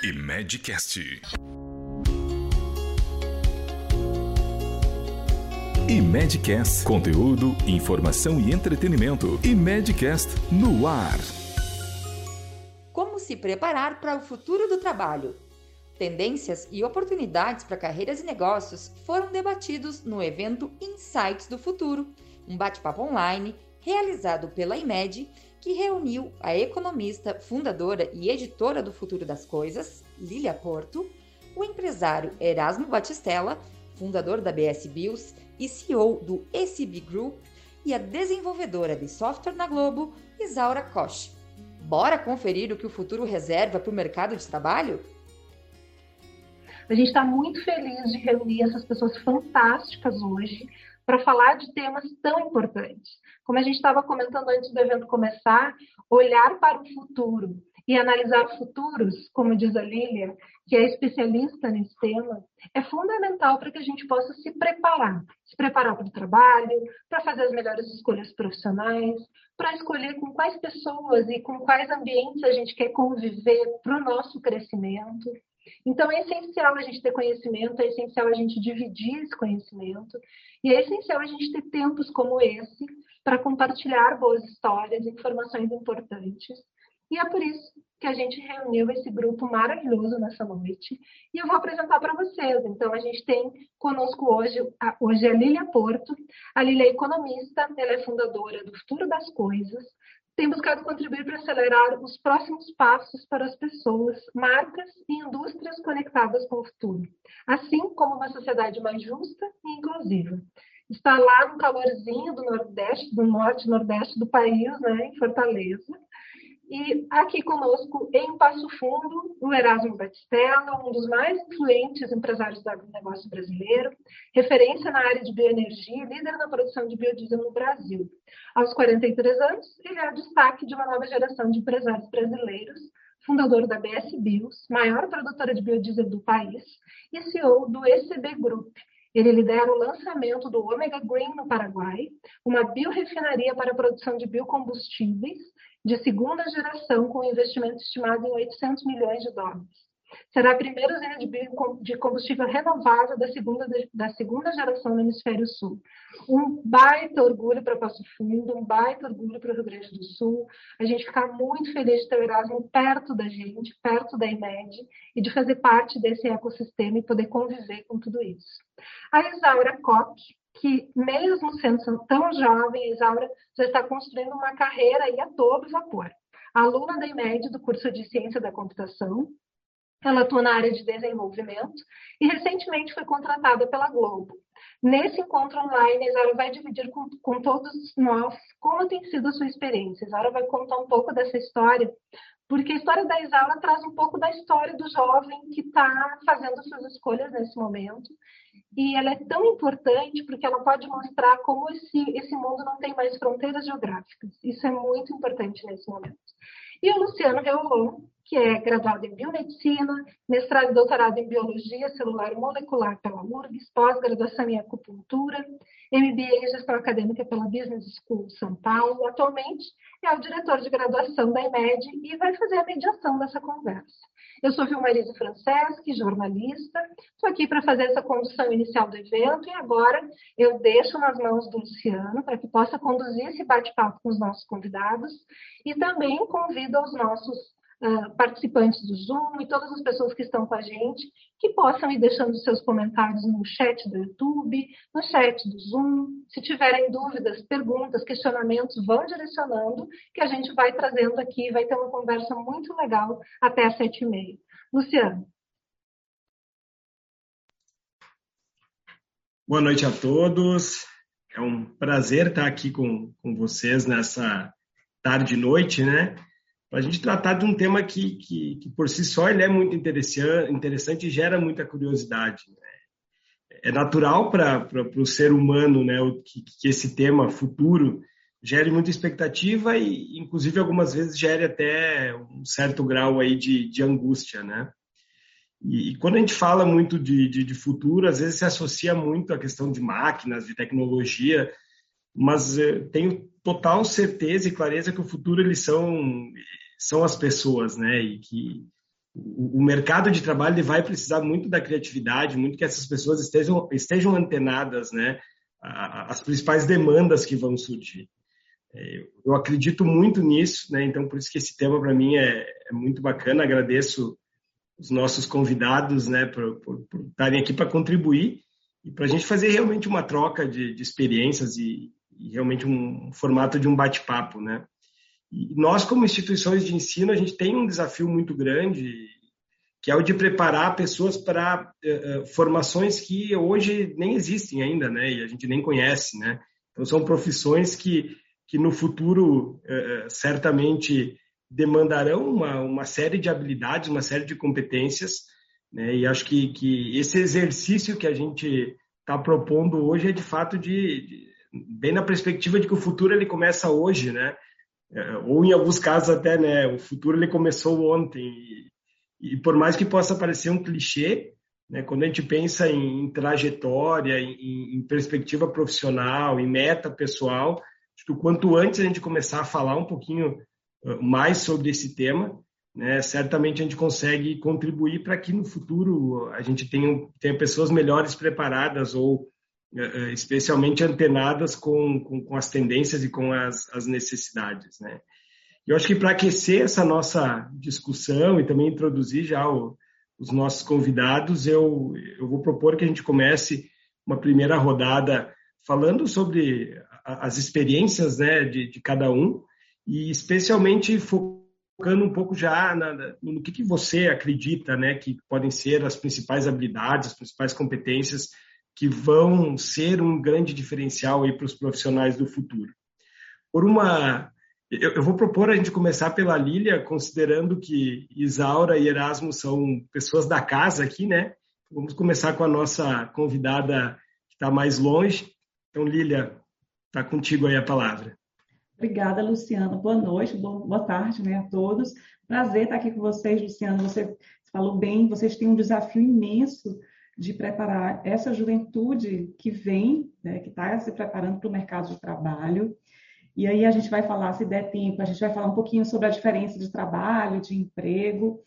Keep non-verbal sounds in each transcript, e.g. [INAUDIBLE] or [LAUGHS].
e Medcast. E Medcast, conteúdo, informação e entretenimento. E Medcast no ar. Como se preparar para o futuro do trabalho? Tendências e oportunidades para carreiras e negócios foram debatidos no evento Insights do Futuro, um bate-papo online realizado pela IMED que reuniu a economista, fundadora e editora do Futuro das Coisas, Lilia Porto, o empresário Erasmo Batistella, fundador da BS Bills e CEO do ECB Group, e a desenvolvedora de software na Globo, Isaura Koch. Bora conferir o que o futuro reserva para o mercado de trabalho? A gente está muito feliz de reunir essas pessoas fantásticas hoje para falar de temas tão importantes. Como a gente estava comentando antes do evento começar, olhar para o futuro e analisar futuros, como diz a Lilian, que é especialista nesse tema, é fundamental para que a gente possa se preparar. Se preparar para o trabalho, para fazer as melhores escolhas profissionais, para escolher com quais pessoas e com quais ambientes a gente quer conviver para o nosso crescimento. Então, é essencial a gente ter conhecimento, é essencial a gente dividir esse conhecimento, e é essencial a gente ter tempos como esse para compartilhar boas histórias, informações importantes. E é por isso que a gente reuniu esse grupo maravilhoso nessa noite. E eu vou apresentar para vocês. Então, a gente tem conosco hoje, a, hoje a Lília Porto. A Lília é economista, ela é fundadora do Futuro das Coisas, tem buscado contribuir para acelerar os próximos passos para as pessoas, marcas e indústrias conectadas com o futuro, assim como uma sociedade mais justa e inclusiva. Está lá no calorzinho do Nordeste, do Norte Nordeste do país, né, em Fortaleza, e aqui conosco, em Passo Fundo, o Erasmo Batistella, um dos mais influentes empresários do agronegócio brasileiro, referência na área de bioenergia e líder na produção de biodiesel no Brasil. Aos 43 anos, ele é destaque de uma nova geração de empresários brasileiros, fundador da BS Bios, maior produtora de biodiesel do país, e CEO do ECB Group. Ele lidera o lançamento do Omega Green no Paraguai, uma biorefinaria para a produção de biocombustíveis, de segunda geração com investimento estimado em 800 milhões de dólares. Será a primeira usina de combustível renovável da segunda, da segunda geração no Hemisfério Sul. Um baita orgulho para Passo Fundo, um baita orgulho para o Rio Grande do Sul. A gente fica muito feliz de ter o Erasmo perto da gente, perto da IMED, e de fazer parte desse ecossistema e poder conviver com tudo isso. A Isaura Koch, que, mesmo sendo tão jovem, a Isaura já está construindo uma carreira aí a todo vapor. Aluna da IMED do curso de Ciência da Computação, ela atua na área de desenvolvimento e recentemente foi contratada pela Globo. Nesse encontro online, a Isaura vai dividir com, com todos nós como tem sido a sua experiência. A Isaura vai contar um pouco dessa história, porque a história da Isaura traz um pouco da história do jovem que está fazendo suas escolhas nesse momento e ela é tão importante porque ela pode mostrar como esse, esse mundo não tem mais fronteiras geográficas. Isso é muito importante nesse momento. E o Luciano Reolon, que é graduado em Biomedicina, mestrado e doutorado em Biologia Celular Molecular pela URGS, pós-graduação em Acupuntura, MBA em Gestão Acadêmica pela Business School São Paulo. Atualmente é o diretor de graduação da IMED e vai fazer a mediação dessa conversa. Eu sou Vilmarise Franceschi, jornalista. Estou aqui para fazer essa condução inicial do evento e agora eu deixo nas mãos do Luciano para que possa conduzir esse bate-papo com os nossos convidados e também convido os nossos uh, participantes do Zoom e todas as pessoas que estão com a gente que possam ir deixando seus comentários no chat do YouTube, no chat do Zoom. Se tiverem dúvidas, perguntas, questionamentos, vão direcionando, que a gente vai trazendo aqui, vai ter uma conversa muito legal até às sete e meia. Luciano. Boa noite a todos. É um prazer estar aqui com, com vocês nessa tarde e noite, né? Para a gente tratar de um tema que, que, que, por si só ele é muito interessante, interessante e gera muita curiosidade. Né? É natural para o ser humano né, que, que, esse tema futuro gere muita expectativa e, inclusive, algumas vezes gere até um certo grau aí de, de angústia, né? E, e, quando a gente fala muito de, de, de futuro, às vezes se associa muito à questão de máquinas, de tecnologia, mas eh, tenho total certeza e clareza que o futuro eles são são as pessoas, né? E que o, mercado de trabalho ele vai precisar muito da criatividade, muito que essas pessoas estejam, estejam antenadas, né? As principais demandas que vão surgir. É, eu acredito muito nisso, né? Então, por isso que esse tema para mim é, é, muito bacana. Agradeço os nossos convidados, né, por estarem aqui para contribuir e para a gente fazer realmente uma troca de, de experiências e, e, realmente um formato de um bate-papo, né? E nós, como instituições de ensino, a gente tem um desafio muito grande, que é o de preparar pessoas para uh, formações que hoje nem existem ainda, né? E a gente nem conhece, né? Então, são profissões que, que no futuro uh, certamente demandarão uma, uma série de habilidades, uma série de competências, né? E acho que, que esse exercício que a gente está propondo hoje é de fato de, de, bem na perspectiva de que o futuro ele começa hoje, né? É, ou em alguns casos até, né? O futuro ele começou ontem e, e por mais que possa parecer um clichê, né? Quando a gente pensa em, em trajetória, em, em, perspectiva profissional, em meta pessoal, acho que quanto antes a gente começar a falar um pouquinho mais sobre esse tema, né, certamente a gente consegue contribuir para que no futuro a gente tenha, tenha pessoas melhores preparadas ou especialmente antenadas com, com, com, as tendências e com as, as necessidades. Né. Eu acho que para aquecer essa nossa discussão e também introduzir já o, os nossos convidados, eu, eu vou propor que a gente comece uma primeira rodada falando sobre as experiências né, de, de cada um e especialmente focando focando um pouco já na, no que, que você acredita né, que podem ser as principais habilidades, as principais competências que vão ser um grande diferencial para os profissionais do futuro. Por uma, eu, eu, vou propor a gente começar pela Lília, considerando que Isaura e Erasmo são pessoas da casa aqui, né? Vamos começar com a nossa convidada que está mais longe. Então, Lília, está contigo aí a palavra. Obrigada, Luciana. Boa noite, boa tarde né, a todos. Prazer estar aqui com vocês, Luciana. Você falou bem, vocês têm um desafio imenso de preparar essa juventude que vem, né, que está se preparando para o mercado de trabalho. E aí a gente vai falar, se der tempo, a gente vai falar um pouquinho sobre a diferença de trabalho, de emprego.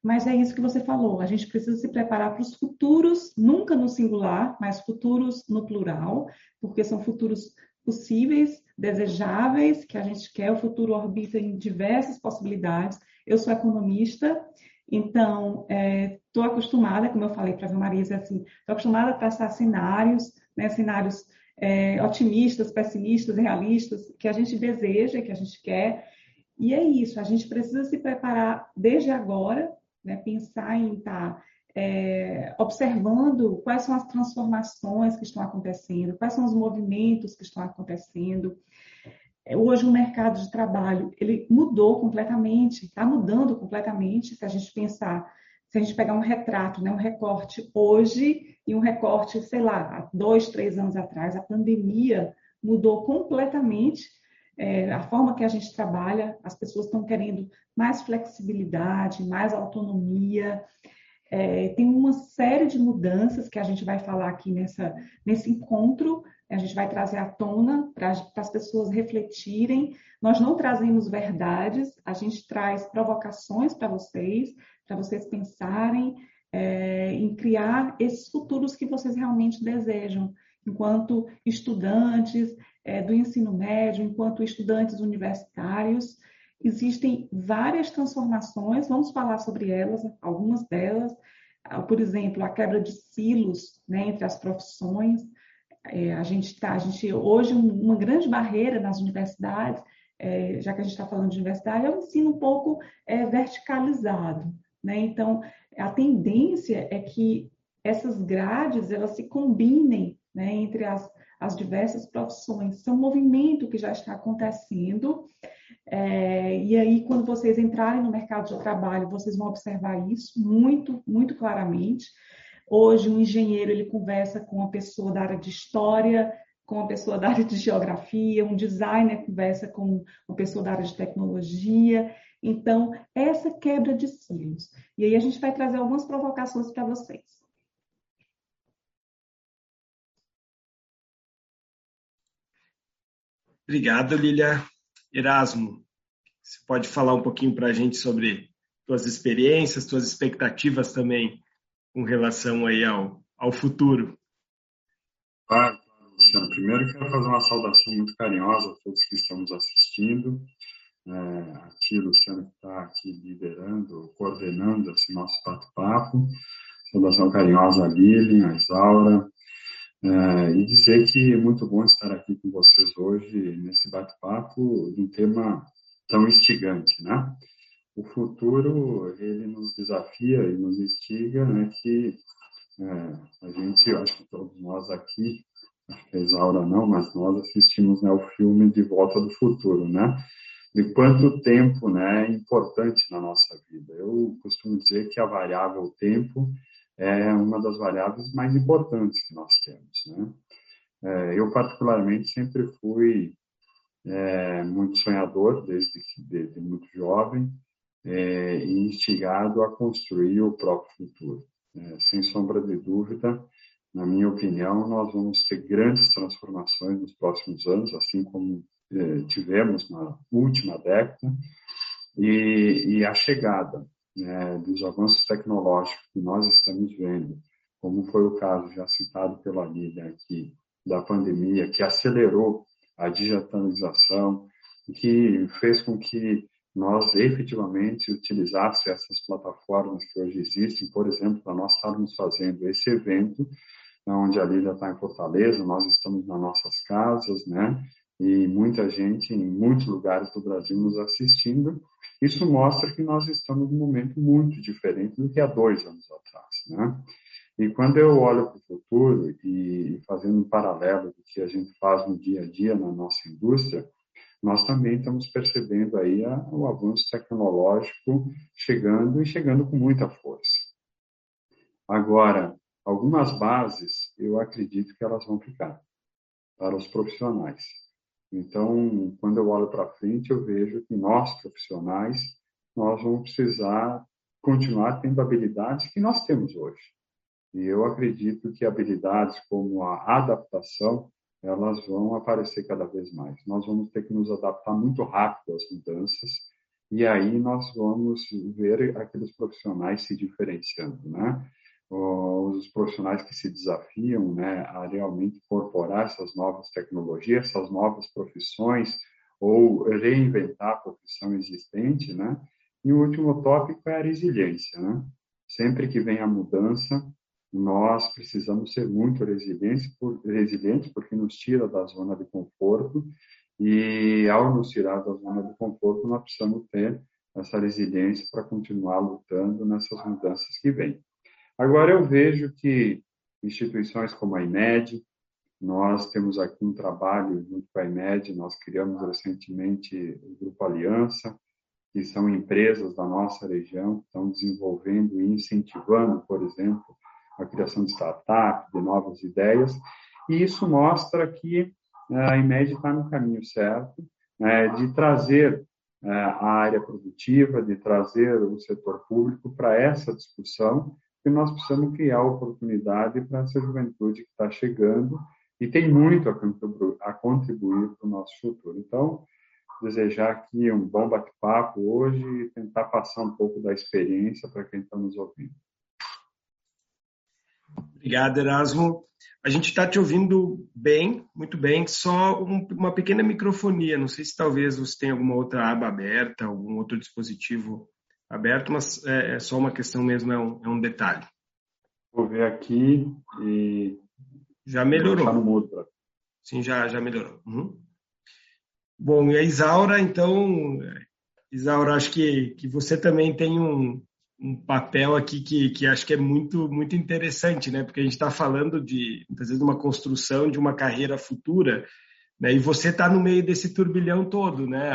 Mas é isso que você falou, a gente precisa se preparar para os futuros, nunca no singular, mas futuros no plural, porque são futuros possíveis, desejáveis, que a gente quer, o futuro orbita em diversas possibilidades. Eu sou economista, então estou é, acostumada, como eu falei para a Marisa, assim, estou acostumada a traçar cenários, né, cenários é, otimistas, pessimistas, realistas, que a gente deseja, que a gente quer. E é isso, a gente precisa se preparar desde agora, né, pensar em estar tá é, observando quais são as transformações que estão acontecendo, quais são os movimentos que estão acontecendo. É, hoje o mercado de trabalho ele mudou completamente, está mudando completamente. Se a gente pensar, se a gente pegar um retrato, né, um recorte hoje e um recorte, sei lá, há dois, três anos atrás, a pandemia mudou completamente é, a forma que a gente trabalha. As pessoas estão querendo mais flexibilidade, mais autonomia. É, tem uma série de mudanças que a gente vai falar aqui nessa, nesse encontro, a gente vai trazer à tona para as pessoas refletirem. Nós não trazemos verdades, a gente traz provocações para vocês, para vocês pensarem é, em criar esses futuros que vocês realmente desejam, enquanto estudantes é, do ensino médio, enquanto estudantes universitários existem várias transformações, vamos falar sobre elas, algumas delas, por exemplo, a quebra de silos né, entre as profissões. É, a gente está, a gente hoje uma grande barreira nas universidades, é, já que a gente está falando de universidade, é o ensino um pouco é, verticalizado. Né? Então, a tendência é que essas grades elas se combinem né, entre as, as diversas profissões. Isso é um movimento que já está acontecendo é, e aí, quando vocês entrarem no mercado de trabalho, vocês vão observar isso muito, muito claramente. Hoje, um engenheiro ele conversa com uma pessoa da área de história, com uma pessoa da área de geografia, um designer conversa com uma pessoa da área de tecnologia. Então, essa quebra de cílios. E aí a gente vai trazer algumas provocações para vocês. Obrigado, Lilia. Erasmo, você pode falar um pouquinho para a gente sobre tuas experiências, tuas expectativas também com relação aí ao, ao futuro. Claro, Luciano. Primeiro quero fazer uma saudação muito carinhosa a todos que estamos assistindo. É, a ti, Luciano, que está aqui liderando, coordenando esse nosso bate-papo. Saudação carinhosa a Lilian, a Isaura, é, e dizer que é muito bom estar aqui com vocês hoje nesse bate-papo de um tema tão instigante, né? O futuro, ele nos desafia e nos instiga, né, que é, a gente, eu acho que todos nós aqui, acho que a Isaura não, mas nós assistimos né, o filme De Volta do Futuro, né? De quanto tempo né, é importante na nossa vida. Eu costumo dizer que a variável tempo é uma das variáveis mais importantes que nós temos. Né? É, eu, particularmente, sempre fui é, muito sonhador, desde, desde muito jovem, é, instigado a construir o próprio futuro. É, sem sombra de dúvida, na minha opinião, nós vamos ter grandes transformações nos próximos anos, assim como é, tivemos na última década, e, e a chegada né, dos avanços tecnológicos que nós estamos vendo, como foi o caso já citado pela Lídia aqui, da pandemia, que acelerou a digitalização, que fez com que nós efetivamente utilizássemos essas plataformas que hoje existem, por exemplo, para nós estarmos fazendo esse evento, onde a Lídia está em Fortaleza, nós estamos nas nossas casas, né? E muita gente em muitos lugares do Brasil nos assistindo, isso mostra que nós estamos num momento muito diferente do que há dois anos atrás, né? E quando eu olho para o futuro e fazendo um paralelo do que a gente faz no dia a dia na nossa indústria, nós também estamos percebendo aí a, o avanço tecnológico chegando e chegando com muita força. Agora, algumas bases, eu acredito que elas vão ficar para os profissionais. Então, quando eu olho para frente, eu vejo que nós, profissionais, nós vamos precisar continuar tendo habilidades que nós temos hoje. E eu acredito que habilidades como a adaptação, elas vão aparecer cada vez mais. Nós vamos ter que nos adaptar muito rápido às mudanças, e aí nós vamos ver aqueles profissionais se diferenciando, né? os profissionais que se desafiam né, a realmente incorporar essas novas tecnologias, essas novas profissões, ou reinventar a profissão existente, né? E o último tópico é a resiliência, né? Sempre que vem a mudança, nós precisamos ser muito resilientes, por, resilientes porque nos tira da zona de conforto e ao nos tirar da zona de conforto, nós precisamos ter essa resiliência para continuar lutando nessas mudanças que vêm. Agora, eu vejo que instituições como a IMED, nós temos aqui um trabalho junto com a IMED, nós criamos recentemente o Grupo Aliança, que são empresas da nossa região que estão desenvolvendo e incentivando, por exemplo, a criação de startups, de novas ideias, e isso mostra que eh, a IMED está no caminho certo né, de trazer eh, a área produtiva, de trazer o setor público para essa discussão que nós precisamos criar oportunidade para essa juventude que está chegando e tem muito a contribuir para o nosso futuro. Então, desejar aqui um bom bate-papo hoje e tentar passar um pouco da experiência para quem está nos ouvindo. Obrigado, Erasmo. A gente está te ouvindo bem, muito bem, só um, uma pequena microfonia. Não sei se talvez você tenha alguma outra aba aberta, algum outro dispositivo aberto, mas é, é só uma questão mesmo, é um, é um, detalhe. Vou ver aqui e. Já melhorou. No mudo. Sim, já, já melhorou. Uhum. Bom, e a Isaura, então, Isaura, acho que, que você também tem um, um papel aqui que, que acho que é muito, muito interessante, né? Porque a gente está falando de, muitas vezes, uma construção de uma carreira futura, né? E você está no meio desse turbilhão todo, né?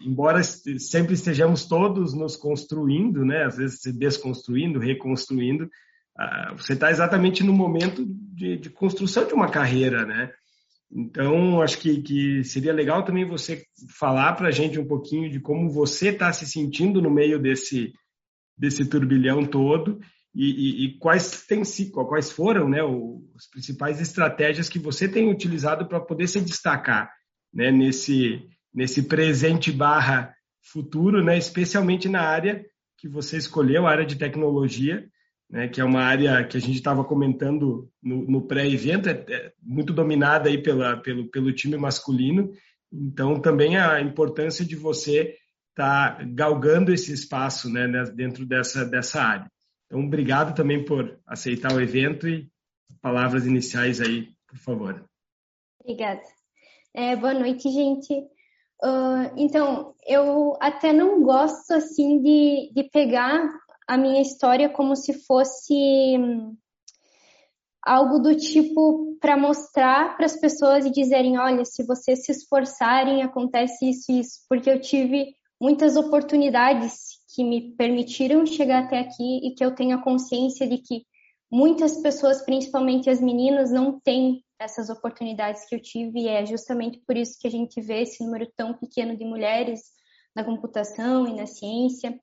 embora sempre estejamos todos nos construindo, né, às vezes se desconstruindo, reconstruindo, você está exatamente no momento de, de, construção de uma carreira, né? Então, acho que, que seria legal também você falar para a gente um pouquinho de como você está se sentindo no meio desse, desse turbilhão todo e, e, e quais, tem, quais foram né, as principais estratégias que você tem utilizado para poder se destacar né, nesse, nesse presente barra futuro, né, especialmente na área que você escolheu a área de tecnologia, né, que é uma área que a gente estava comentando no, no pré-evento, é, é, muito dominada aí pela, pelo, pelo time masculino. Então, também a importância de você estar tá galgando esse espaço né, dentro dessa, dessa área. Então, obrigado também por aceitar o evento e palavras iniciais aí, por favor. Obrigada. É, boa noite, gente. Uh, então, eu até não gosto assim de, de pegar a minha história como se fosse hum, algo do tipo para mostrar para as pessoas e dizerem, olha, se vocês se esforçarem, acontece isso e isso, porque eu tive muitas oportunidades que me permitiram chegar até aqui e que eu tenho a consciência de que muitas pessoas, principalmente as meninas, não têm essas oportunidades que eu tive e é justamente por isso que a gente vê esse número tão pequeno de mulheres na computação e na ciência.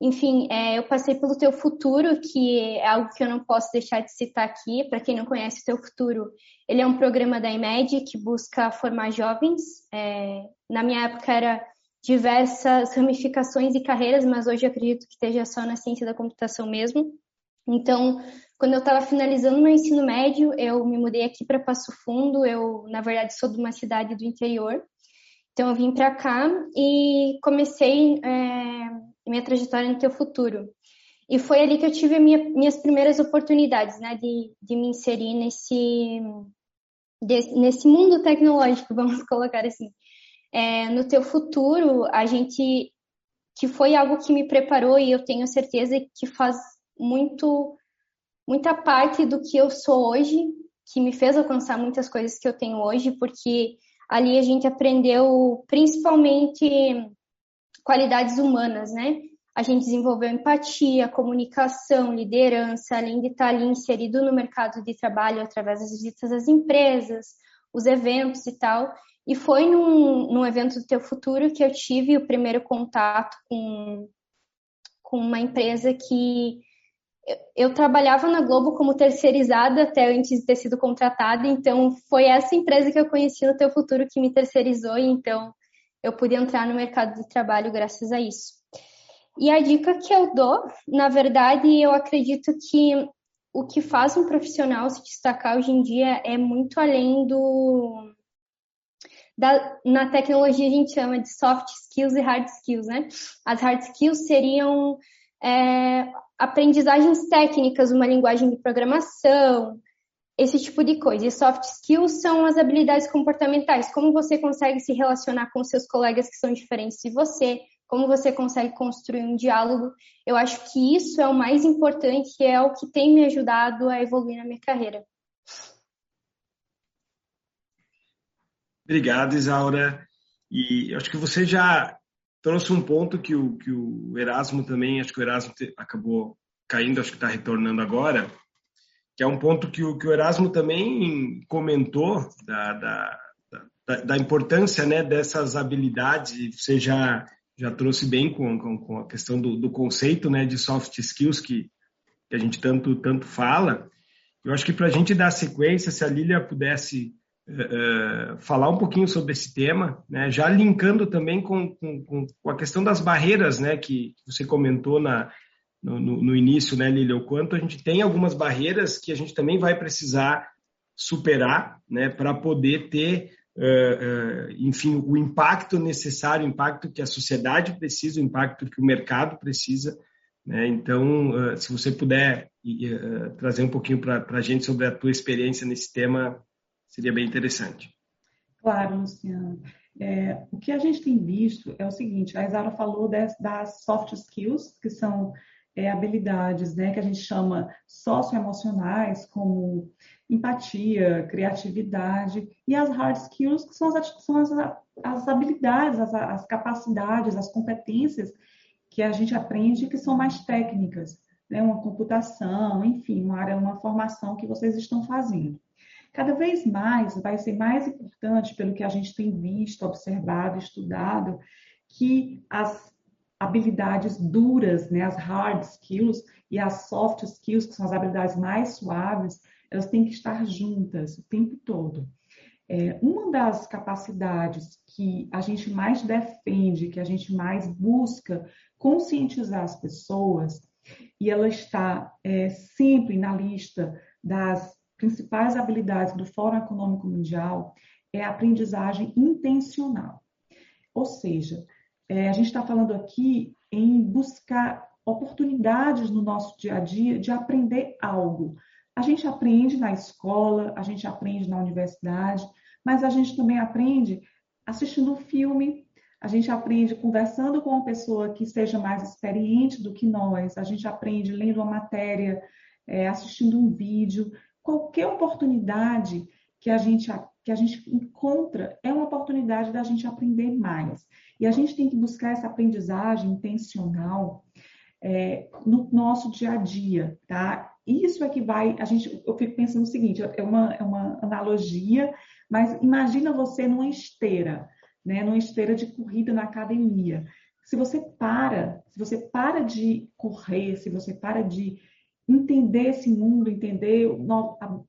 Enfim, é, eu passei pelo Teu Futuro, que é algo que eu não posso deixar de citar aqui. Para quem não conhece o Teu Futuro, ele é um programa da IMED que busca formar jovens. É, na minha época era diversas ramificações e carreiras, mas hoje acredito que esteja só na ciência da computação mesmo. Então, quando eu estava finalizando meu ensino médio, eu me mudei aqui para Passo Fundo. Eu, na verdade, sou de uma cidade do interior. Então, eu vim para cá e comecei é, minha trajetória no teu futuro. E foi ali que eu tive minha, minhas primeiras oportunidades, né, de, de me inserir nesse, de, nesse mundo tecnológico, [LAUGHS] vamos colocar assim. É, no teu futuro, a gente, que foi algo que me preparou e eu tenho certeza que faz muito, muita parte do que eu sou hoje, que me fez alcançar muitas coisas que eu tenho hoje, porque ali a gente aprendeu principalmente qualidades humanas, né? A gente desenvolveu empatia, comunicação, liderança, além de estar ali inserido no mercado de trabalho através das visitas às empresas, os eventos e tal. E foi num, num evento do Teu Futuro que eu tive o primeiro contato com, com uma empresa que eu trabalhava na Globo como terceirizada até antes de ter sido contratada, então foi essa empresa que eu conheci no Teu Futuro que me terceirizou, então eu pude entrar no mercado de trabalho graças a isso. E a dica que eu dou, na verdade, eu acredito que o que faz um profissional se destacar hoje em dia é muito além do. Da, na tecnologia a gente chama de soft skills e hard skills, né? As hard skills seriam é, aprendizagens técnicas, uma linguagem de programação, esse tipo de coisa. E soft skills são as habilidades comportamentais, como você consegue se relacionar com seus colegas que são diferentes de você, como você consegue construir um diálogo. Eu acho que isso é o mais importante e é o que tem me ajudado a evoluir na minha carreira. Obrigado, Isaura. E acho que você já trouxe um ponto que o, que o Erasmo também, acho que o Erasmo acabou caindo, acho que está retornando agora, que é um ponto que o, que o Erasmo também comentou da, da, da, da importância né, dessas habilidades, você já, já trouxe bem com, com, com a questão do, do, conceito né, de soft skills que, que a gente tanto, tanto fala. Eu acho que para a gente dar sequência, se a Lília pudesse uh, falar um pouquinho sobre esse tema, né, já linkando também com, com, com, a questão das barreiras né, que você comentou na, no, no, início, né, Lília, o quanto a gente tem algumas barreiras que a gente também vai precisar superar, né, para poder ter, uh, uh, enfim, o impacto necessário, o impacto que a sociedade precisa, o impacto que o mercado precisa. Né? Então, se você puder trazer um pouquinho para a gente sobre a tua experiência nesse tema, seria bem interessante. Claro, Luciano. É, o que a gente tem visto é o seguinte: a Isara falou das, das soft skills, que são é, habilidades né, que a gente chama socioemocionais, como empatia, criatividade, e as hard skills, que são as, são as, as habilidades, as, as capacidades, as competências que a gente aprende que são mais técnicas, né, uma computação, enfim, uma área, uma formação que vocês estão fazendo. Cada vez mais vai ser mais importante, pelo que a gente tem visto, observado, estudado, que as habilidades duras, né, as hard skills e as soft skills, que são as habilidades mais suaves, elas têm que estar juntas o tempo todo. É, uma das capacidades que a gente mais defende, que a gente mais busca conscientizar as pessoas, e ela está é, sempre na lista das principais habilidades do Fórum Econômico Mundial, é a aprendizagem intencional. Ou seja, é, a gente está falando aqui em buscar oportunidades no nosso dia a dia de aprender algo. A gente aprende na escola, a gente aprende na universidade, mas a gente também aprende assistindo um filme, a gente aprende conversando com uma pessoa que seja mais experiente do que nós, a gente aprende lendo uma matéria, é, assistindo um vídeo. Qualquer oportunidade que a gente que a gente encontra é uma oportunidade da gente aprender mais. E a gente tem que buscar essa aprendizagem intencional é, no nosso dia a dia, tá? Isso é que vai, a gente, eu fico pensando o seguinte, é uma, é uma analogia, mas imagina você numa esteira, né? Numa esteira de corrida na academia. Se você para, se você para de correr, se você para de entender esse mundo, entender,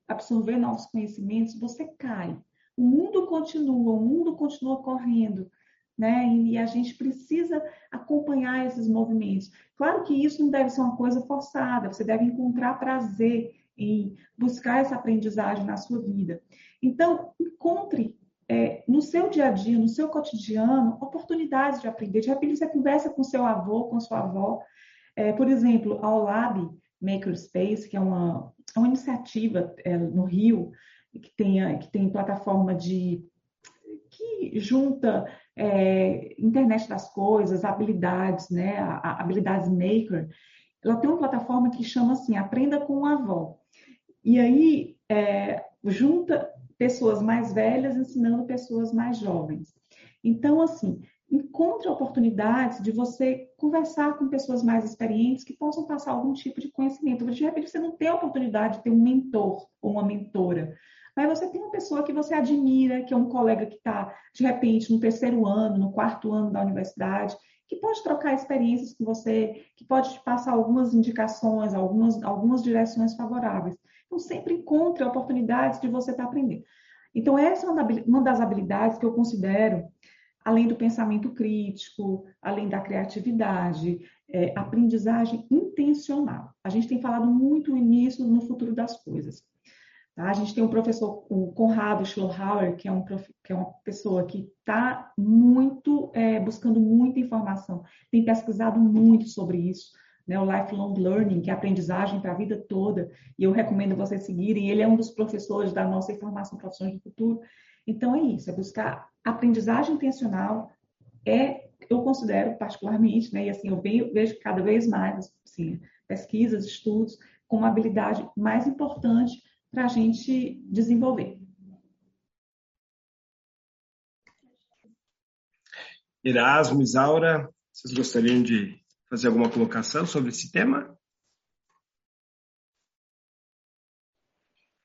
absorver novos conhecimentos, você cai. O mundo continua, o mundo continua correndo, né? E a gente precisa acompanhar esses movimentos. Claro que isso não deve ser uma coisa forçada, você deve encontrar prazer em buscar essa aprendizagem na sua vida. Então, encontre é, no seu dia a dia, no seu cotidiano, oportunidades de aprender. De repente, você conversa com seu avô, com sua avó. É, por exemplo, a OLAB Makerspace, que é uma, é uma iniciativa é, no Rio, que tem, que tem plataforma de que junta é, internet das coisas, habilidades, né, habilidades maker. Ela tem uma plataforma que chama assim, aprenda com a avó. E aí é, junta pessoas mais velhas ensinando pessoas mais jovens. Então, assim, encontre oportunidades de você conversar com pessoas mais experientes que possam passar algum tipo de conhecimento. De repente, você não tem a oportunidade de ter um mentor ou uma mentora, mas você tem uma pessoa que você admira, que é um colega que está, de repente, no terceiro ano, no quarto ano da universidade, que pode trocar experiências com você, que pode te passar algumas indicações, algumas, algumas direções favoráveis. Então, sempre encontre oportunidades de você estar tá aprendendo. Então, essa é uma das habilidades que eu considero, além do pensamento crítico, além da criatividade, é, aprendizagem intencional. A gente tem falado muito nisso no futuro das coisas. Tá? A gente tem um professor, o Conrado Schlohauer, que é, um prof, que é uma pessoa que está muito, é, buscando muita informação, tem pesquisado muito sobre isso, né? o Lifelong Learning, que é aprendizagem para a vida toda, e eu recomendo vocês seguirem, ele é um dos professores da nossa Informação Profissões do Futuro. Então é isso, é buscar aprendizagem intencional, é, eu considero particularmente, né, e assim, eu vejo, cada vez mais assim, pesquisas, estudos, como a habilidade mais importante para a gente desenvolver. Erasmo, Isaura, vocês gostariam de fazer alguma colocação sobre esse tema?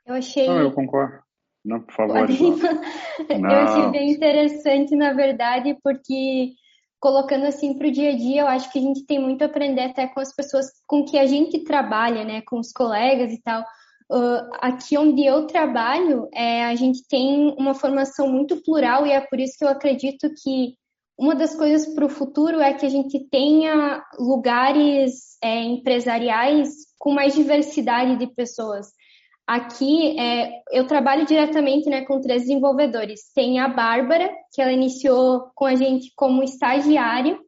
Eu achei. Não, eu concordo. Não, por favor. Não. [LAUGHS] Eu achei bem interessante, na verdade, porque colocando assim para o dia a dia, eu acho que a gente tem muito a aprender até com as pessoas com que a gente trabalha, né, com os colegas e tal. Uh, aqui onde eu trabalho, é, a gente tem uma formação muito plural e é por isso que eu acredito que uma das coisas para o futuro é que a gente tenha lugares é, empresariais com mais diversidade de pessoas. Aqui, é, eu trabalho diretamente né, com três desenvolvedores. Tem a Bárbara, que ela iniciou com a gente como estagiária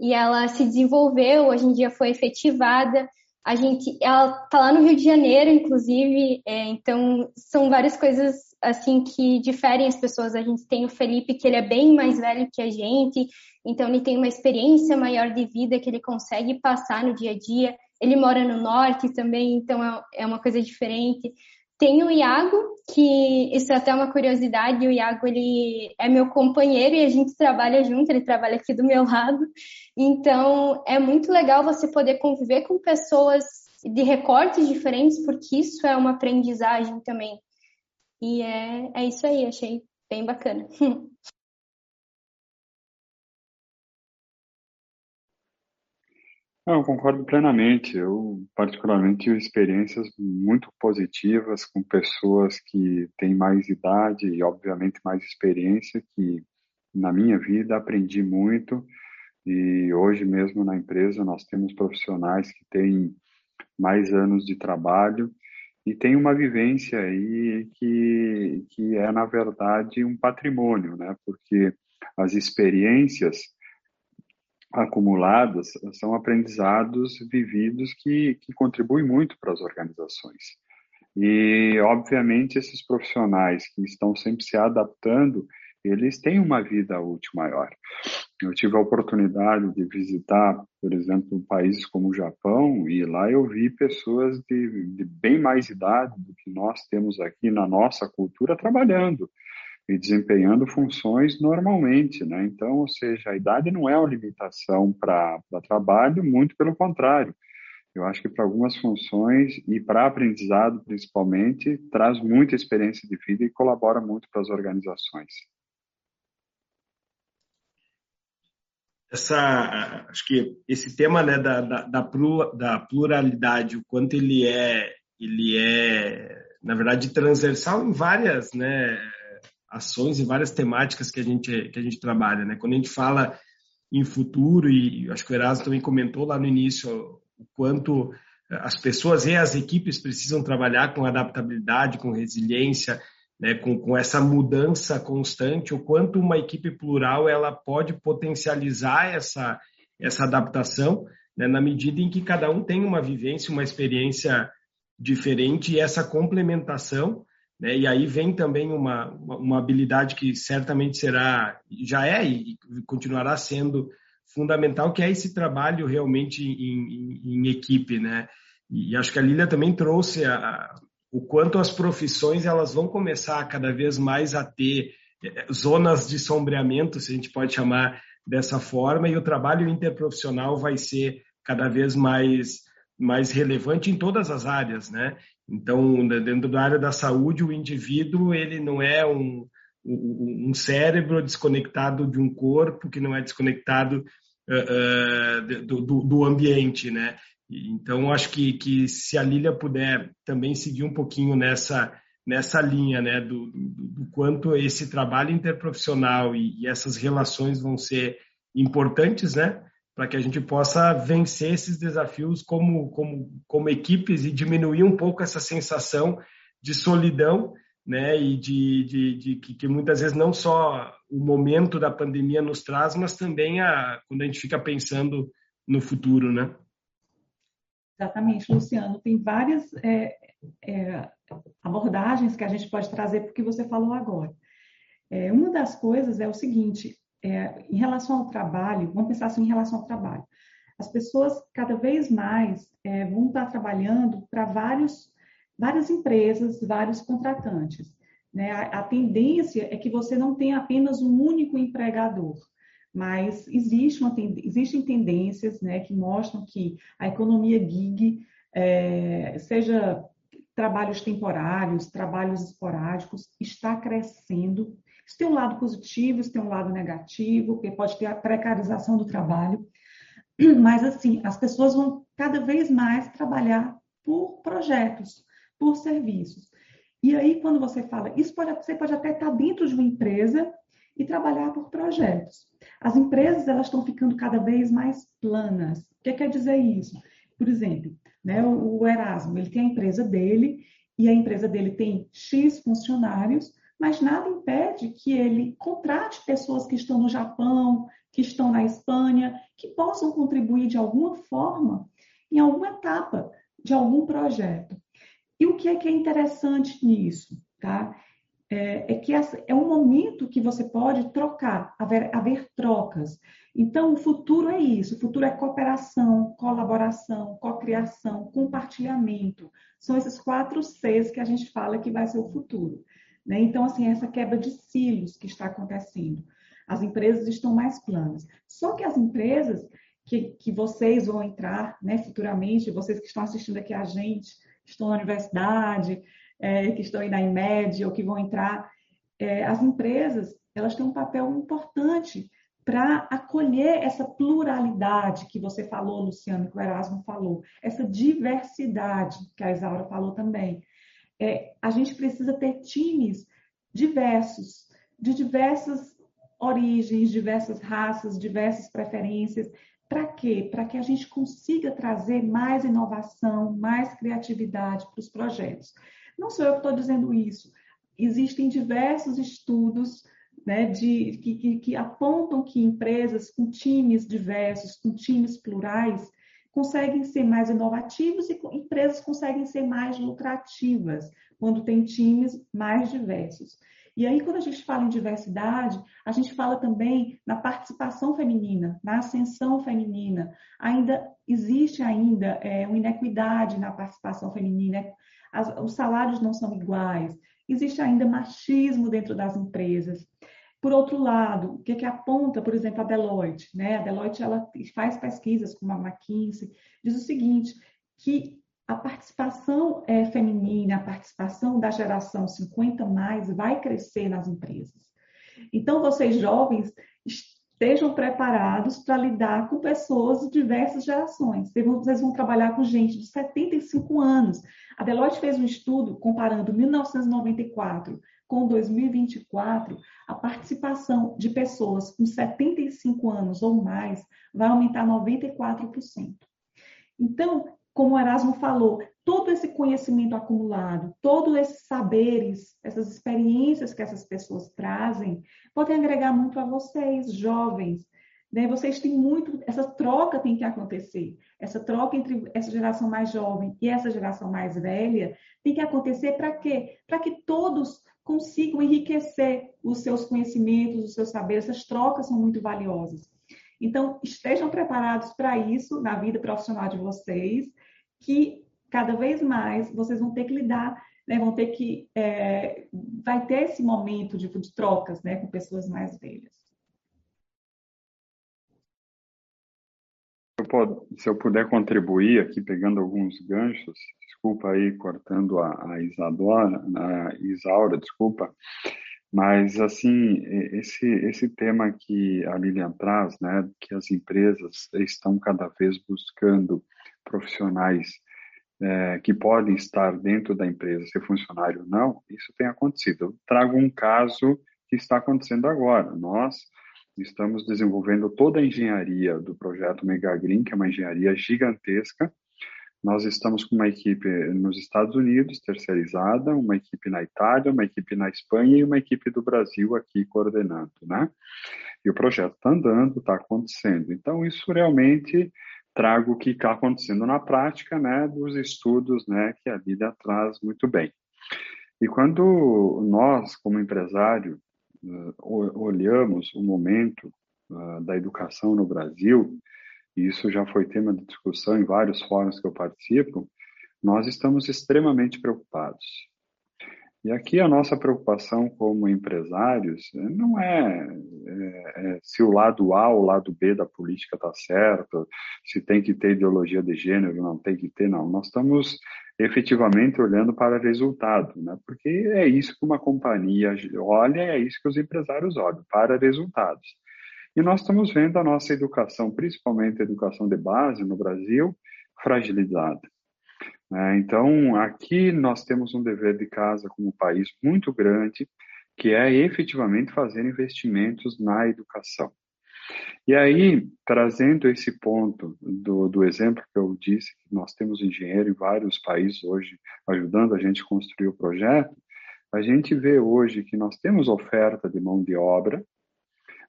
e ela se desenvolveu, hoje em dia foi efetivada. A gente, ela tá lá no Rio de Janeiro, inclusive, é, então são várias coisas assim que diferem as pessoas. A gente tem o Felipe, que ele é bem mais velho que a gente, então ele tem uma experiência maior de vida que ele consegue passar no dia a dia. Ele mora no norte também, então é, é uma coisa diferente. Tem o Iago, que isso é até uma curiosidade, o Iago ele é meu companheiro e a gente trabalha junto, ele trabalha aqui do meu lado. Então é muito legal você poder conviver com pessoas de recortes diferentes, porque isso é uma aprendizagem também. E é, é isso aí, achei bem bacana. [LAUGHS] Eu concordo plenamente. Eu, particularmente, tive experiências muito positivas com pessoas que têm mais idade e, obviamente, mais experiência, que na minha vida aprendi muito. E hoje mesmo na empresa nós temos profissionais que têm mais anos de trabalho e tem uma vivência aí que, que é, na verdade, um patrimônio, né? Porque as experiências acumuladas são aprendizados vividos que, que contribuem muito para as organizações. E, obviamente, esses profissionais que estão sempre se adaptando, eles têm uma vida útil maior. Eu tive a oportunidade de visitar, por exemplo, países como o Japão, e lá eu vi pessoas de, de bem mais idade do que nós temos aqui na nossa cultura trabalhando e desempenhando funções normalmente, né? Então, ou seja, a idade não é uma limitação para trabalho, muito pelo contrário. Eu acho que para algumas funções e para aprendizado, principalmente, traz muita experiência de vida e colabora muito para as organizações. Essa, acho que esse tema né, da, da, da pluralidade, o quanto ele é, ele é, na verdade, transversal em várias, né, ações e várias temáticas que a gente, que a gente trabalha. Né? Quando a gente fala em futuro, e acho que o Erasmo também comentou lá no início o quanto as pessoas e as equipes precisam trabalhar com adaptabilidade, com resiliência, né, com, com essa mudança constante, o quanto uma equipe plural ela pode potencializar essa, essa adaptação, né, na medida em que cada um tem uma vivência, uma experiência diferente e essa complementação né? E aí vem também uma, uma habilidade que certamente será, já é e continuará sendo fundamental, que é esse trabalho realmente em, em, em equipe. Né? E acho que a Lília também trouxe a, o quanto as profissões elas vão começar cada vez mais a ter eh, zonas de sombreamento, se a gente pode chamar dessa forma, e o trabalho interprofissional vai ser cada vez mais mais relevante em todas as áreas, né? Então, dentro da área da saúde, o indivíduo ele não é um, um cérebro desconectado de um corpo que não é desconectado uh, uh, do, do, ambiente, né? Então, acho que, que se a Lília puder também seguir um pouquinho nessa, nessa linha, né, do, do, do quanto esse trabalho interprofissional e, e, essas relações vão ser importantes, né, para que a gente possa vencer esses desafios como, como, como equipes e diminuir um pouco essa sensação de solidão, né, e de, de, de que, que, muitas vezes não só o momento da pandemia nos traz, mas também a, quando a gente fica pensando no futuro, né? Exatamente, Luciano. Tem várias é, é, abordagens que a gente pode trazer porque você falou agora. É, uma das coisas é o seguinte: é, em relação ao trabalho, vamos pensar assim em relação ao trabalho. As pessoas cada vez mais é, vão estar trabalhando para vários, várias empresas, vários contratantes. Né? A, a, tendência é que você não tenha apenas um único empregador, mas existe existem tendências né, que mostram que a economia gig, é, seja trabalhos temporários, trabalhos esporádicos, está crescendo isso tem um lado positivo, isso tem um lado negativo, porque pode ter a precarização do trabalho. Mas, assim, as pessoas vão cada vez mais trabalhar por projetos, por serviços. E aí, quando você fala, isso pode, você pode até estar dentro de uma empresa e trabalhar por projetos. As empresas elas estão ficando cada vez mais planas. O que quer dizer isso? Por exemplo, né, o Erasmo ele tem a empresa dele e a empresa dele tem X funcionários mas nada impede que ele contrate pessoas que estão no Japão, que estão na Espanha, que possam contribuir de alguma forma em alguma etapa de algum projeto. E o que é que é interessante nisso, tá? É, é que é um momento que você pode trocar, haver, haver trocas. Então, o futuro é isso: o futuro é cooperação, colaboração, cocriação, compartilhamento. São esses quatro Cs que a gente fala que vai ser o futuro. Né? Então, assim, essa quebra de silos que está acontecendo. As empresas estão mais planas. Só que as empresas que, que vocês vão entrar né, futuramente, vocês que estão assistindo aqui a gente, que estão na universidade, é, que estão aí na IMED ou que vão entrar, é, as empresas elas têm um papel importante para acolher essa pluralidade que você falou, Luciano, que o Erasmo falou, essa diversidade que a Isaura falou também. É, a gente precisa ter times diversos, de diversas origens, diversas raças, diversas preferências. Para quê? Para que a gente consiga trazer mais inovação, mais criatividade para os projetos. Não sou eu que estou dizendo isso. Existem diversos estudos né, de, que, que, que apontam que empresas com times diversos, com times plurais, conseguem ser mais inovativos e empresas conseguem ser mais lucrativas quando tem times mais diversos. E aí, quando a gente fala em diversidade, a gente fala também na participação feminina, na ascensão feminina. Ainda existe ainda é, uma inequidade na participação feminina. As, os salários não são iguais. Existe ainda machismo dentro das empresas. Por outro lado, o que, é que aponta, por exemplo, a Deloitte? Né? A Deloitte ela faz pesquisas com a McKinsey, diz o seguinte, que a participação é, feminina, a participação da geração 50 mais vai crescer nas empresas. Então, vocês jovens estejam preparados para lidar com pessoas de diversas gerações. Vocês vão trabalhar com gente de 75 anos. A Deloitte fez um estudo comparando 1994 com 2024, a participação de pessoas com 75 anos ou mais vai aumentar 94%. Então, como o Erasmo falou, todo esse conhecimento acumulado, todos esses saberes, essas experiências que essas pessoas trazem, podem agregar muito a vocês, jovens. Né? Vocês têm muito, essa troca tem que acontecer. Essa troca entre essa geração mais jovem e essa geração mais velha tem que acontecer para quê? Para que todos consigam enriquecer os seus conhecimentos, os seus saberes. Essas trocas são muito valiosas. Então, estejam preparados para isso na vida profissional de vocês, que cada vez mais vocês vão ter que lidar, né, vão ter que, é, vai ter esse momento de, de trocas né, com pessoas mais velhas. Se eu puder contribuir aqui, pegando alguns ganchos, desculpa aí, cortando a, a Isadora, a Isaura, desculpa, mas, assim, esse, esse tema que a Lilian traz, né, que as empresas estão cada vez buscando profissionais é, que podem estar dentro da empresa, ser funcionário ou não, isso tem acontecido. Eu trago um caso que está acontecendo agora. Nós estamos desenvolvendo toda a engenharia do projeto Mega Green, que é uma engenharia gigantesca. Nós estamos com uma equipe nos Estados Unidos, terceirizada, uma equipe na Itália, uma equipe na Espanha e uma equipe do Brasil aqui coordenando, né? E o projeto está andando, está acontecendo. Então, isso realmente trago o que está acontecendo na prática, né, dos estudos, né, que a vida traz muito bem. E quando nós, como empresário, olhamos o momento uh, da educação no Brasil, e isso já foi tema de discussão em vários fóruns que eu participo, nós estamos extremamente preocupados. E aqui a nossa preocupação como empresários não é, é, é se o lado A ou o lado B da política está certo, se tem que ter ideologia de gênero, não tem que ter, não. Nós estamos efetivamente olhando para resultado, né? porque é isso que uma companhia olha, é isso que os empresários olham, para resultados. E nós estamos vendo a nossa educação, principalmente a educação de base no Brasil, fragilizada. Né? Então, aqui nós temos um dever de casa como país muito grande, que é efetivamente fazer investimentos na educação. E aí, trazendo esse ponto do, do exemplo que eu disse, que nós temos engenheiro em vários países hoje ajudando a gente a construir o projeto, a gente vê hoje que nós temos oferta de mão de obra,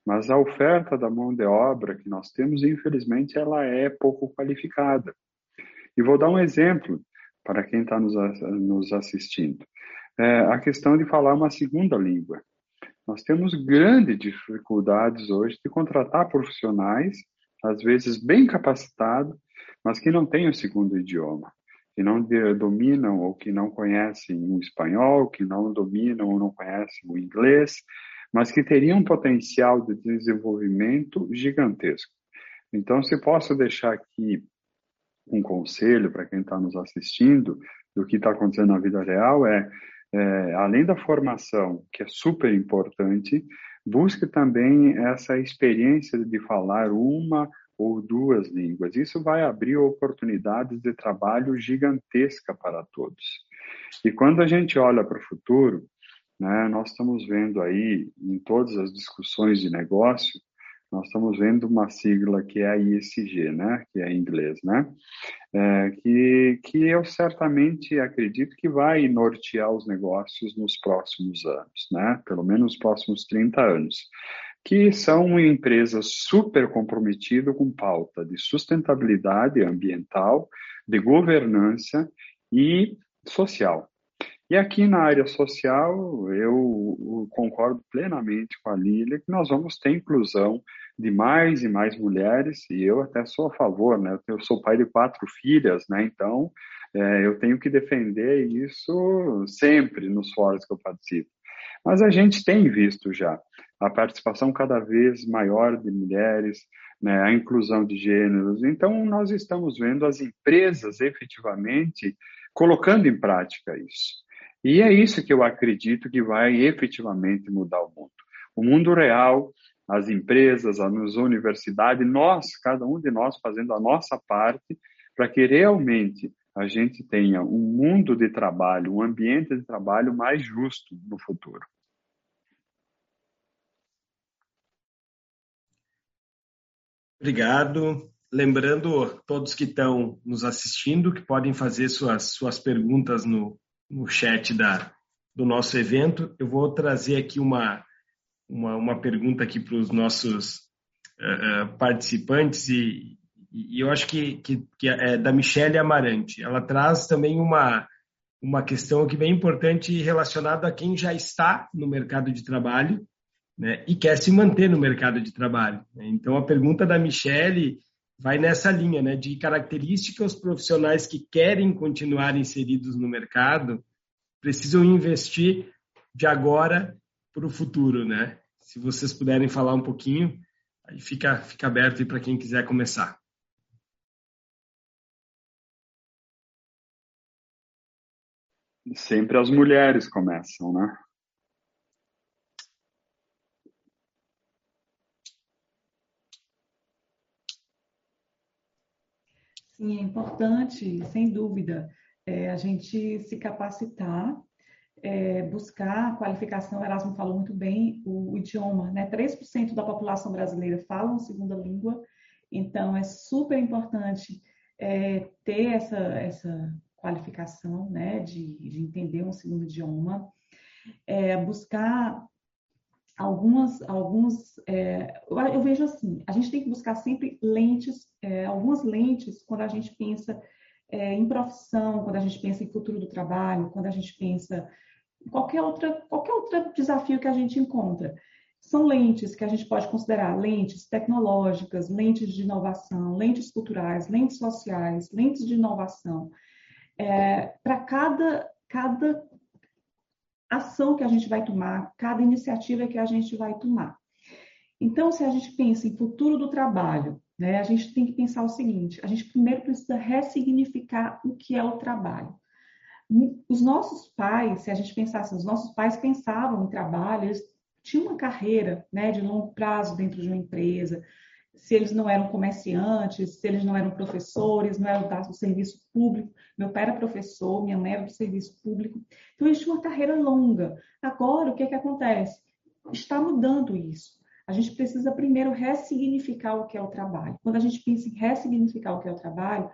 mas a oferta da mão de obra que nós temos, infelizmente, ela é pouco qualificada. E vou dar um exemplo para quem está nos, nos assistindo. É a questão de falar uma segunda língua. Nós temos grandes dificuldades hoje de contratar profissionais, às vezes bem capacitados, mas que não têm o segundo idioma, que não dominam ou que não conhecem o espanhol, que não dominam ou não conhecem o inglês, mas que teriam um potencial de desenvolvimento gigantesco. Então, se posso deixar aqui um conselho para quem está nos assistindo do que está acontecendo na vida real é, é, além da formação, que é super importante, busque também essa experiência de falar uma ou duas línguas. Isso vai abrir oportunidades de trabalho gigantesca para todos. E quando a gente olha para o futuro, né, nós estamos vendo aí em todas as discussões de negócio, nós estamos vendo uma sigla que é a ISG, né, que é em inglês, né, é, que, que eu certamente acredito que vai nortear os negócios nos próximos anos, né, pelo menos nos próximos 30 anos que são empresas super comprometidas com pauta de sustentabilidade ambiental, de governança e social. E aqui na área social, eu concordo plenamente com a Lília que nós vamos ter inclusão de mais e mais mulheres, e eu até sou a favor, né? Eu sou pai de quatro filhas, né? Então, é, eu tenho que defender isso sempre nos fóruns que eu participo. Mas a gente tem visto já a participação cada vez maior de mulheres, né, a inclusão de gêneros. Então, nós estamos vendo as empresas efetivamente colocando em prática isso. E é isso que eu acredito que vai efetivamente mudar o mundo. O mundo real, as empresas, as universidades, nós, cada um de nós fazendo a nossa parte para que realmente a gente tenha um mundo de trabalho, um ambiente de trabalho mais justo no futuro. Obrigado. Lembrando todos que estão nos assistindo que podem fazer suas, suas perguntas no, no chat da, do nosso evento. Eu vou trazer aqui uma, uma, uma pergunta aqui para os nossos uh, participantes e, e, eu acho que, que, que é da Michelle Amarante. Ela traz também uma, uma questão que bem importante relacionada a quem já está no mercado de trabalho né, e quer se manter no mercado de trabalho. Né? Então, a pergunta da Michele vai nessa linha, né, de características profissionais que querem continuar inseridos no mercado precisam investir de agora para o futuro, né? Se vocês puderem falar um pouquinho, aí fica, fica aberto para quem quiser começar. Sempre as mulheres começam, né? Sim, é importante, sem dúvida, é, a gente se capacitar, é, buscar qualificação. O Erasmo falou muito bem o, o idioma, né? 3% da população brasileira fala segunda língua, então é super importante é, ter essa, essa qualificação, né, de, de entender um segundo idioma, é, buscar algumas, alguns, é, eu vejo assim, a gente tem que buscar sempre lentes, é, algumas lentes quando a gente pensa é, em profissão, quando a gente pensa em futuro do trabalho, quando a gente pensa em qualquer outra, qualquer outro desafio que a gente encontra. São lentes que a gente pode considerar lentes tecnológicas, lentes de inovação, lentes culturais, lentes sociais, lentes de inovação. É, Para cada, cada ação que a gente vai tomar, cada iniciativa que a gente vai tomar. Então, se a gente pensa em futuro do trabalho, né, a gente tem que pensar o seguinte: a gente primeiro precisa ressignificar o que é o trabalho. Os nossos pais, se a gente pensasse, os nossos pais pensavam em trabalho, eles tinham uma carreira né, de longo prazo dentro de uma empresa, se eles não eram comerciantes, se eles não eram professores, não eram do serviço público. Meu pai era professor, minha mãe era do serviço público. Então, eles tinham uma carreira longa. Agora, o que, é que acontece? Está mudando isso. A gente precisa primeiro ressignificar o que é o trabalho. Quando a gente pensa em ressignificar o que é o trabalho,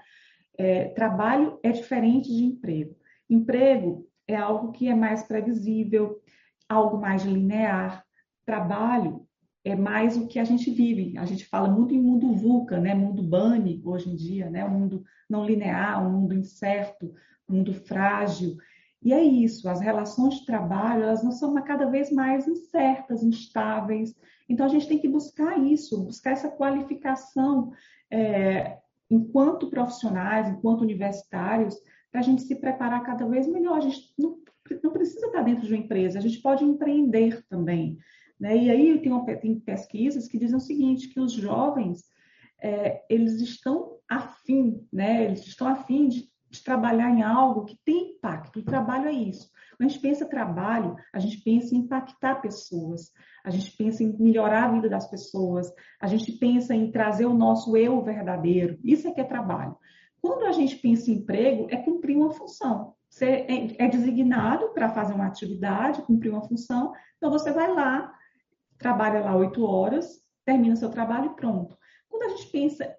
é, trabalho é diferente de emprego. Emprego é algo que é mais previsível, algo mais linear. Trabalho é mais o que a gente vive. A gente fala muito em mundo VUCA, né? mundo BANI hoje em dia, né? um mundo não linear, um mundo incerto, um mundo frágil. E é isso, as relações de trabalho, elas não são cada vez mais incertas, instáveis. Então, a gente tem que buscar isso, buscar essa qualificação é, enquanto profissionais, enquanto universitários, para a gente se preparar cada vez melhor. A gente não, não precisa estar dentro de uma empresa, a gente pode empreender também. Né? E aí tem, uma, tem, pesquisas que dizem o seguinte, que os jovens, é, eles estão afim, né? eles estão afim de de trabalhar em algo que tem impacto. O trabalho é isso. Quando a gente pensa trabalho, a gente pensa em impactar pessoas, a gente pensa em melhorar a vida das pessoas, a gente pensa em trazer o nosso eu verdadeiro. Isso é que é trabalho. Quando a gente pensa em emprego, é cumprir uma função. Você é, é designado para fazer uma atividade, cumprir uma função, então você vai lá, trabalha lá oito horas, termina seu trabalho e pronto. Quando a gente pensa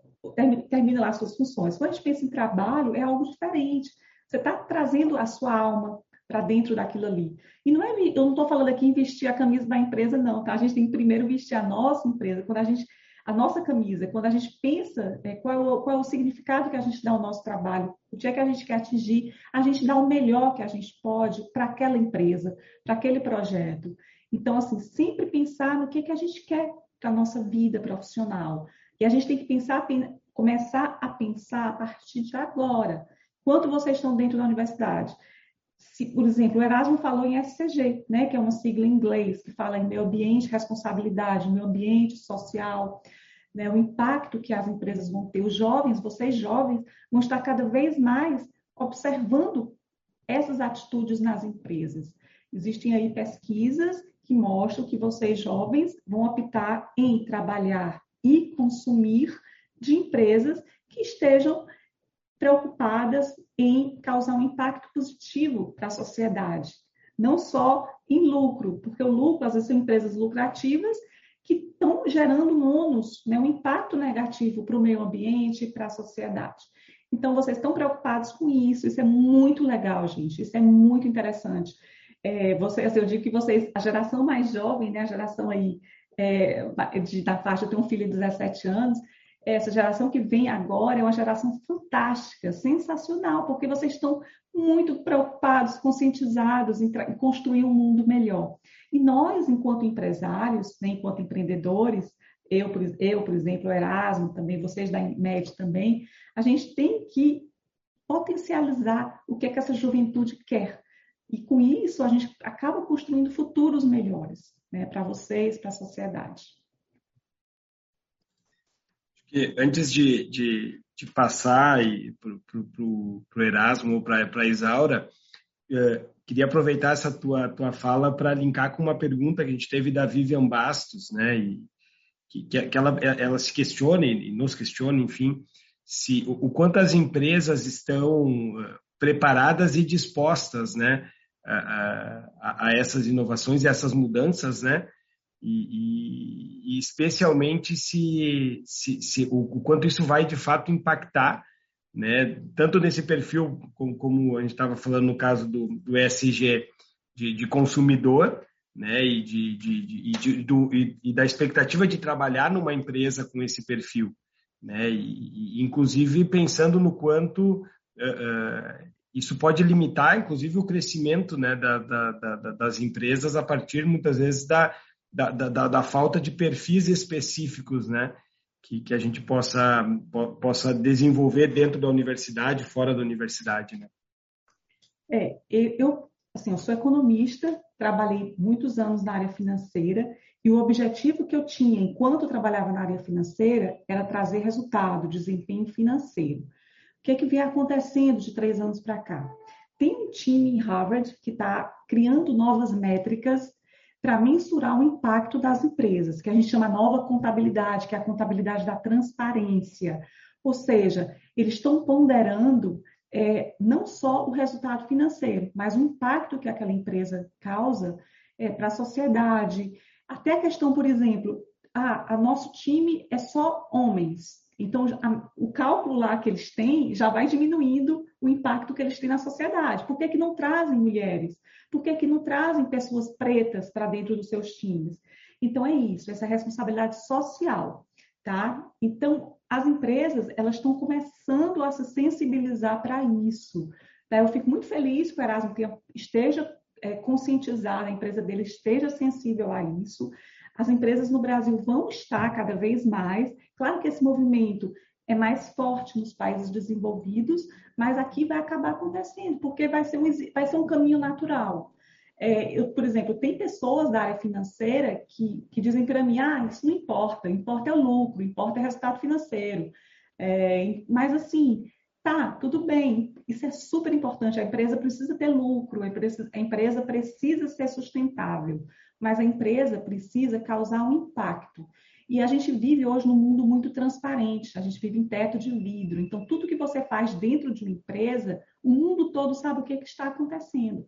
termina lá suas funções. Quando a gente pensa em trabalho, é algo diferente. Você está trazendo a sua alma para dentro daquilo ali. E não é, eu não estou falando aqui em vestir a camisa da empresa, não, tá? A gente tem que primeiro vestir a nossa empresa. Quando a gente, a nossa camisa, quando a gente pensa é, qual, é o, qual é o significado que a gente dá ao nosso trabalho, o que é que a gente quer atingir, a gente dá o melhor que a gente pode para aquela empresa, para aquele projeto. Então, assim, sempre pensar no que, que a gente quer para a nossa vida profissional. E a gente tem que pensar, começar a pensar a partir de agora. Quanto vocês estão dentro da universidade? Se, por exemplo, o Erasmo falou em SCG, né, que é uma sigla em inglês, que fala em meio ambiente, responsabilidade, meio ambiente social, né, o impacto que as empresas vão ter. Os jovens, vocês jovens, vão estar cada vez mais observando essas atitudes nas empresas. Existem aí pesquisas que mostram que vocês jovens vão optar em trabalhar e consumir de empresas que estejam preocupadas em causar um impacto positivo para a sociedade, não só em lucro, porque o lucro, às vezes, são empresas lucrativas que estão gerando um ônus, né, um impacto negativo para o meio ambiente e para a sociedade. Então, vocês estão preocupados com isso, isso é muito legal, gente, isso é muito interessante. É, vocês, eu digo que vocês, a geração mais jovem, né, a geração aí é, de, da faixa, eu tenho um filho de 17 anos, essa geração que vem agora é uma geração fantástica, sensacional, porque vocês estão muito preocupados, conscientizados em, em construir um mundo melhor. E nós, enquanto empresários, né, enquanto empreendedores, eu por, eu, por exemplo, o Erasmo também, vocês da MED também, a gente tem que potencializar o que, é que essa juventude quer. E com isso, a gente acaba construindo futuros melhores né, para vocês, para a sociedade. Antes de, de, de passar para o Erasmo ou para a Isaura, eh, queria aproveitar essa tua, tua fala para linkar com uma pergunta que a gente teve da Vivian Bastos, né? E, que, que ela, ela se questione, e nos questione, enfim, se o, o quanto as empresas estão eh, preparadas e dispostas, né, a, a, a essas inovações e essas mudanças, né? E, e, e especialmente se, se, se o, o, quanto isso vai de fato impactar, né? Tanto nesse perfil como, como a gente estava falando no caso do, do ESG de, de consumidor, né? E, de, de, de do, e, da expectativa de trabalhar numa empresa com esse perfil, né? E, inclusive pensando no quanto uh, isso pode limitar, inclusive, o crescimento né, da, da, da, das empresas a partir, muitas vezes, da, da, falta de perfis específicos né, que, que a gente possa, possa desenvolver dentro da universidade, fora da universidade. Né? É, eu, assim, eu sou economista, trabalhei muitos anos na área financeira e o objetivo que eu tinha enquanto eu trabalhava na área financeira era trazer resultado, desempenho financeiro. O que, é que vem acontecendo de três anos para cá? Tem um time em Harvard que está criando novas métricas para mensurar o impacto das empresas, que a gente chama nova contabilidade, que é a contabilidade da transparência. Ou seja, eles estão ponderando é, não só o resultado financeiro, mas o impacto que aquela empresa causa é, para a sociedade. Até a questão, por exemplo, ah, a nosso time é só homens. Então, a, o cálculo lá que eles têm já vai diminuindo o impacto que eles têm na sociedade. Por que, que não trazem mulheres? Por que, que não trazem pessoas pretas para dentro dos seus times? Então, é isso, essa responsabilidade social, tá? Então, as empresas, elas estão começando a se sensibilizar para isso. Tá? Eu fico muito feliz que o Erasmo esteja é, a empresa dele esteja sensível a isso. As empresas no Brasil vão estar cada vez mais. Claro que esse movimento é mais forte nos países desenvolvidos, mas aqui vai acabar acontecendo, porque vai ser um, vai ser um caminho natural. É, eu, por exemplo, tem pessoas da área financeira que, que dizem para mim, ah, isso não importa, importa é o lucro, importa é o resultado financeiro. É, mas, assim, Tá, tudo bem, isso é super importante. A empresa precisa ter lucro, a empresa, a empresa precisa ser sustentável, mas a empresa precisa causar um impacto. E a gente vive hoje num mundo muito transparente, a gente vive em teto de vidro. Então, tudo que você faz dentro de uma empresa, o mundo todo sabe o que, que está acontecendo.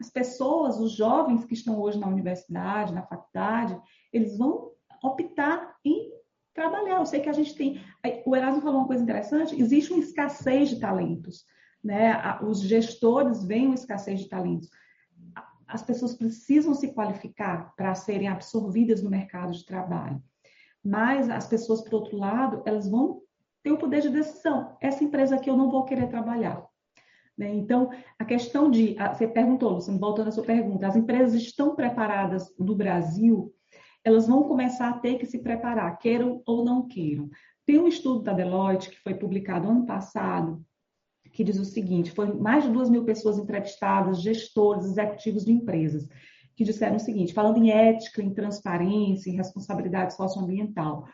As pessoas, os jovens que estão hoje na universidade, na faculdade, eles vão optar em trabalhar. Eu sei que a gente tem. O Erasmo falou uma coisa interessante: existe uma escassez de talentos. Né? Os gestores veem uma escassez de talentos. As pessoas precisam se qualificar para serem absorvidas no mercado de trabalho. Mas as pessoas, por outro lado, elas vão ter o poder de decisão. Essa empresa aqui eu não vou querer trabalhar. Né? Então, a questão de. Você perguntou, Luciano, voltando à sua pergunta, as empresas estão preparadas no Brasil elas vão começar a ter que se preparar, queiram ou não queiram. Tem um estudo da Deloitte que foi publicado ano passado, que diz o seguinte: foram mais de duas mil pessoas entrevistadas, gestores, executivos de empresas, que disseram o seguinte, falando em ética, em transparência, em responsabilidade socioambiental,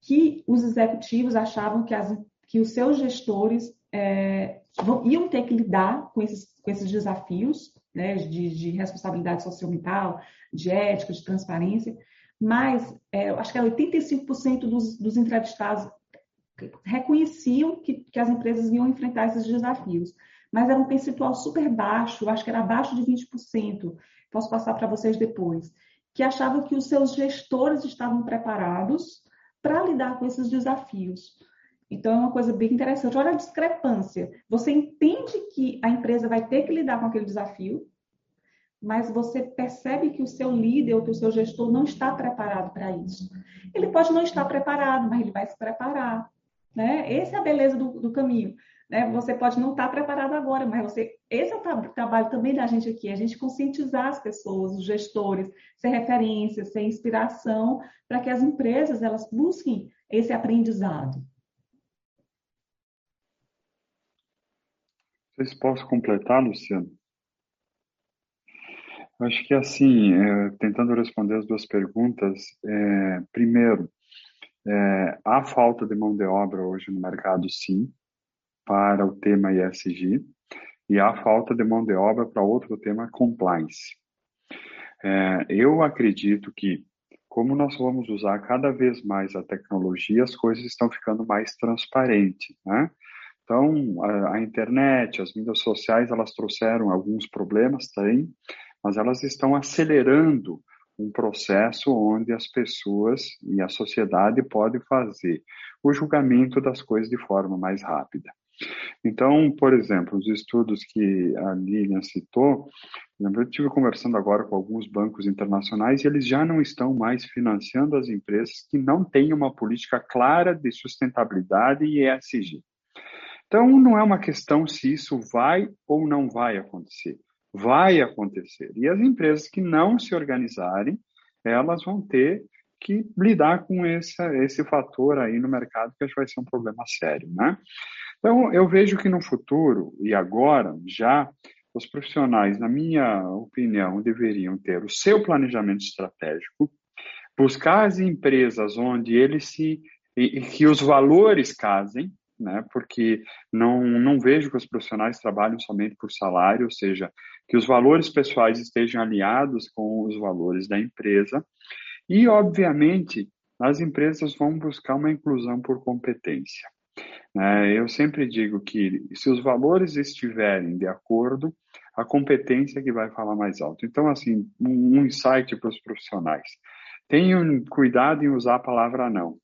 que os executivos achavam que, as, que os seus gestores é, iam ter que lidar com esses, com esses desafios né, de, de responsabilidade socioambiental, de ética, de transparência, mas é, acho que é 85% dos, dos entrevistados reconheciam que, que as empresas iam enfrentar esses desafios, mas era um percentual super baixo, acho que era abaixo de 20%, posso passar para vocês depois, que achavam que os seus gestores estavam preparados para lidar com esses desafios. Então, é uma coisa bem interessante. Olha a discrepância. Você entende que a empresa vai ter que lidar com aquele desafio, mas você percebe que o seu líder ou que o seu gestor não está preparado para isso. Ele pode não estar preparado, mas ele vai se preparar. Né? Essa é a beleza do, do caminho. Né? Você pode não estar preparado agora, mas você. Esse é o trabalho também da gente aqui, a gente conscientizar as pessoas, os gestores, ser referência, ser inspiração, para que as empresas elas busquem esse aprendizado. Vocês possam completar, Luciano? Acho que assim, é, tentando responder as duas perguntas, é, primeiro, é, há falta de mão de obra hoje no mercado, sim, para o tema ESG, e há falta de mão de obra para outro tema, compliance. É, eu acredito que, como nós vamos usar cada vez mais a tecnologia, as coisas estão ficando mais transparentes, né? Então, a, a internet, as mídias sociais, elas trouxeram alguns problemas, tem, mas elas estão acelerando um processo onde as pessoas e a sociedade podem fazer o julgamento das coisas de forma mais rápida. Então, por exemplo, os estudos que a Lilian citou, eu estive conversando agora com alguns bancos internacionais e eles já não estão mais financiando as empresas que não têm uma política clara de sustentabilidade e ESG. Então, não é uma questão se isso vai ou não vai acontecer vai acontecer. E as empresas que não se organizarem, elas vão ter que lidar com esse, esse fator aí no mercado, que acho que vai ser um problema sério, né? Então, eu vejo que no futuro e agora, já, os profissionais, na minha opinião, deveriam ter o seu planejamento estratégico, buscar as empresas onde eles se e, e que os valores casem, né? Porque não, não vejo que os profissionais trabalhem somente por salário, ou seja, que os valores pessoais estejam alinhados com os valores da empresa. E, obviamente, as empresas vão buscar uma inclusão por competência. Né? Eu sempre digo que se os valores estiverem de acordo, a competência é que vai falar mais alto. Então, assim, um insight para os profissionais. Tenham cuidado em usar a palavra não.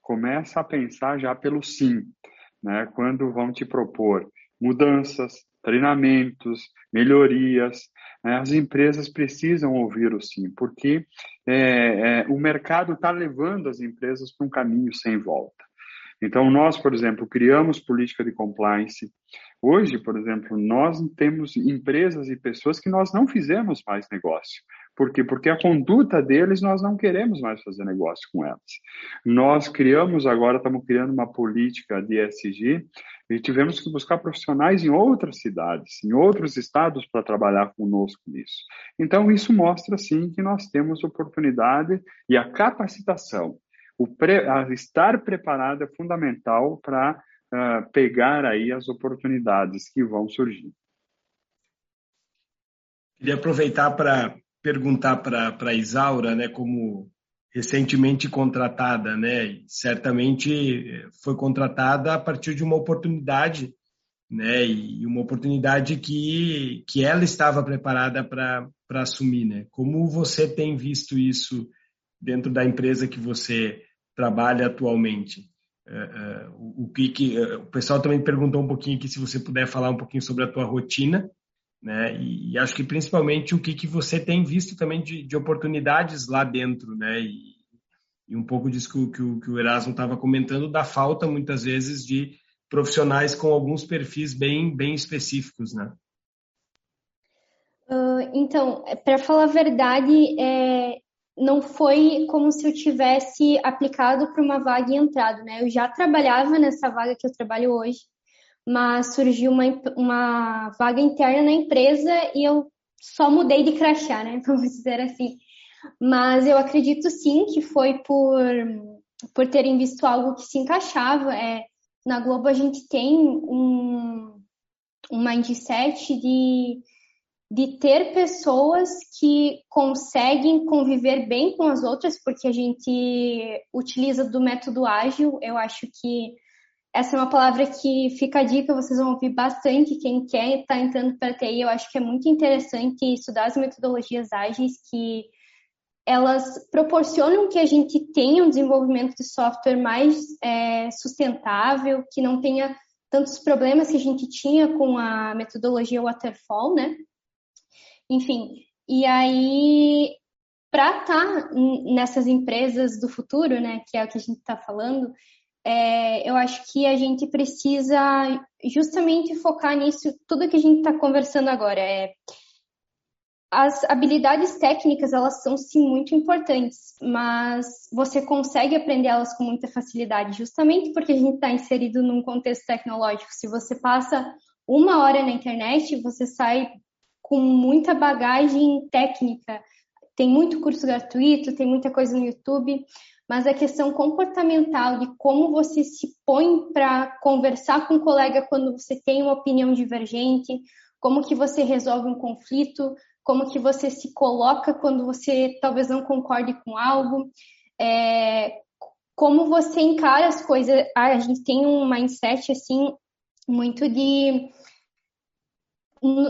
Começa a pensar já pelo sim né, quando vão te propor mudanças, treinamentos, melhorias. Né, as empresas precisam ouvir o sim, porque é, é, o mercado está levando as empresas para um caminho sem volta. Então, nós, por exemplo, criamos política de compliance. Hoje, por exemplo, nós temos empresas e pessoas que nós não fizemos mais negócio. Por quê? Porque a conduta deles nós não queremos mais fazer negócio com elas. Nós criamos agora, estamos criando uma política de ESG e tivemos que buscar profissionais em outras cidades, em outros estados para trabalhar conosco nisso. Então, isso mostra, sim, que nós temos oportunidade e a capacitação o pre, a estar preparado é fundamental para uh, pegar aí as oportunidades que vão surgir. Queria aproveitar para perguntar para a Isaura, né, como recentemente contratada, né, certamente foi contratada a partir de uma oportunidade, né, e uma oportunidade que, que ela estava preparada para assumir, né. Como você tem visto isso dentro da empresa que você trabalha atualmente? Uh, uh, o que, que o pessoal também perguntou um pouquinho aqui se você puder falar um pouquinho sobre a tua rotina, né? E, e acho que principalmente o que, que você tem visto também de, de oportunidades lá dentro, né? E, e um pouco disso que, o, que o, que o Erasmo estava comentando da falta muitas vezes de profissionais com alguns perfis bem bem específicos, né? então, para falar a verdade, é, não foi como se eu tivesse aplicado para uma vaga e entrado, né? Eu já trabalhava nessa vaga que eu trabalho hoje, mas surgiu uma, uma vaga interna na empresa e eu só mudei de crachá, né? [LAUGHS] Vamos dizer assim. Mas eu acredito sim que foi por, por terem visto algo que se encaixava. É, na Globo a gente tem um, um mindset de de ter pessoas que conseguem conviver bem com as outras, porque a gente utiliza do método ágil. Eu acho que essa é uma palavra que fica a dica, vocês vão ouvir bastante. Quem quer estar tá entrando para a TI, eu acho que é muito interessante estudar as metodologias ágeis, que elas proporcionam que a gente tenha um desenvolvimento de software mais é, sustentável, que não tenha tantos problemas que a gente tinha com a metodologia waterfall, né? Enfim, e aí, para estar tá nessas empresas do futuro, né, que é o que a gente está falando, é, eu acho que a gente precisa justamente focar nisso, tudo que a gente está conversando agora. É, as habilidades técnicas, elas são sim muito importantes, mas você consegue aprender elas com muita facilidade, justamente porque a gente está inserido num contexto tecnológico. Se você passa uma hora na internet, você sai com muita bagagem técnica. Tem muito curso gratuito, tem muita coisa no YouTube, mas a questão comportamental de como você se põe para conversar com um colega quando você tem uma opinião divergente, como que você resolve um conflito, como que você se coloca quando você talvez não concorde com algo, é, como você encara as coisas. Ah, a gente tem um mindset assim muito de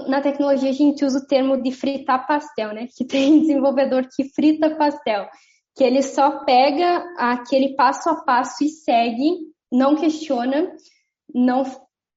na tecnologia a gente usa o termo de fritar pastel, né? Que tem [LAUGHS] desenvolvedor que frita pastel, que ele só pega aquele passo a passo e segue, não questiona, não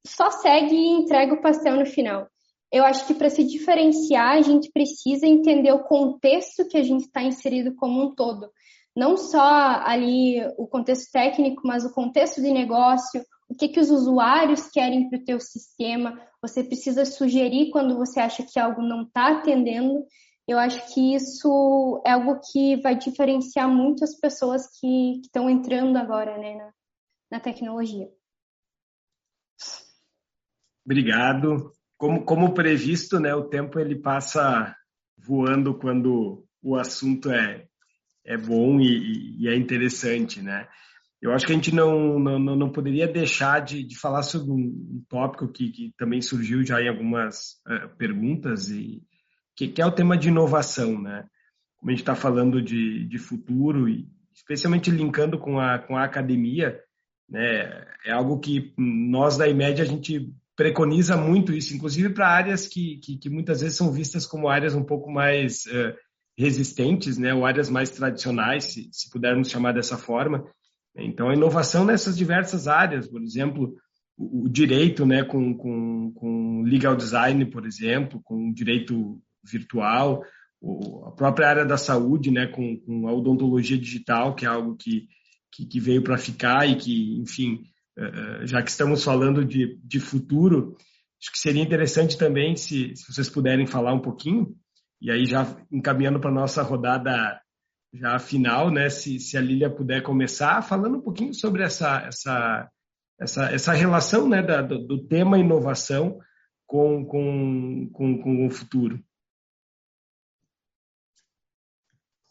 só segue e entrega o pastel no final. Eu acho que para se diferenciar, a gente precisa entender o contexto que a gente está inserido como um todo. Não só ali o contexto técnico, mas o contexto de negócio, o que, que os usuários querem para o teu sistema, você precisa sugerir quando você acha que algo não está atendendo. Eu acho que isso é algo que vai diferenciar muito as pessoas que estão entrando agora né, na, na tecnologia. Obrigado. Como, como previsto, né, o tempo ele passa voando quando o assunto é, é bom e, e é interessante, né? Eu acho que a gente não, não, não poderia deixar de, de falar sobre um, tópico que, que, também surgiu já em algumas uh, perguntas, e que, que, é o tema de inovação, né? Como a gente está falando de, de futuro, e especialmente linkando com a, com a academia, né? É algo que nós da IMED a gente preconiza muito isso, inclusive para áreas que, que, que, muitas vezes são vistas como áreas um pouco mais uh, resistentes, né? Ou áreas mais tradicionais, se, se pudermos chamar dessa forma então, a inovação nessas diversas áreas, por exemplo, o, direito né, com, com, com legal design, por exemplo, com direito virtual, a própria área da saúde, né, com, com a odontologia digital, que é algo que, que, que veio para ficar e que, enfim, eh, eh, já que estamos falando de, de futuro, acho que seria interessante também se, se vocês puderem falar um pouquinho, e aí já encaminhando para a nossa rodada já final, né? Se, se a Lília puder começar falando um pouquinho sobre essa, essa, essa, essa relação né, da, do, do, tema inovação com, com, com, com o futuro.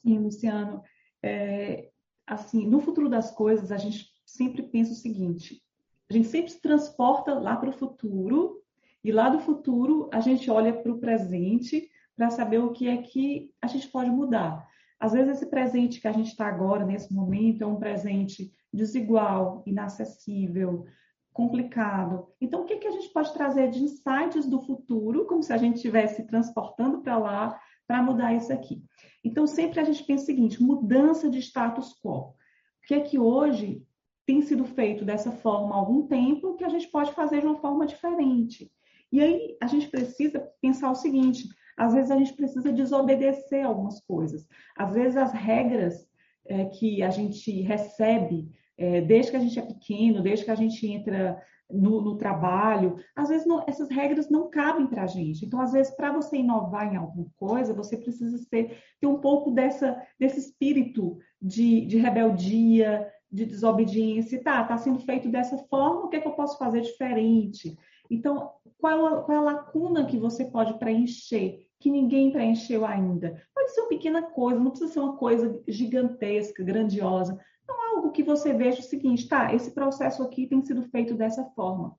Sim, Luciano. É, assim, no futuro das coisas, a gente sempre pensa o seguinte: a gente sempre se transporta lá para o futuro, e lá do futuro a gente olha para o presente para saber o que é que a gente pode mudar. Às vezes esse presente que a gente está agora, nesse momento, é um presente desigual, inacessível, complicado. Então, o que, que a gente pode trazer de insights do futuro, como se a gente estivesse transportando para lá, para mudar isso aqui? Então, sempre a gente pensa o seguinte: mudança de status quo. O que é que hoje tem sido feito dessa forma há algum tempo que a gente pode fazer de uma forma diferente? E aí a gente precisa pensar o seguinte: às vezes a gente precisa desobedecer algumas coisas, às vezes as regras é, que a gente recebe é, desde que a gente é pequeno, desde que a gente entra no, no trabalho, às vezes não, essas regras não cabem para a gente. Então, às vezes, para você inovar em alguma coisa, você precisa ter, ter um pouco dessa, desse espírito de, de rebeldia, de desobediência. Tá, está sendo feito dessa forma, o que, é que eu posso fazer diferente? Então, qual a, qual a lacuna que você pode preencher, que ninguém preencheu ainda? Pode ser uma pequena coisa, não precisa ser uma coisa gigantesca, grandiosa, algo que você veja o seguinte, tá, esse processo aqui tem sido feito dessa forma.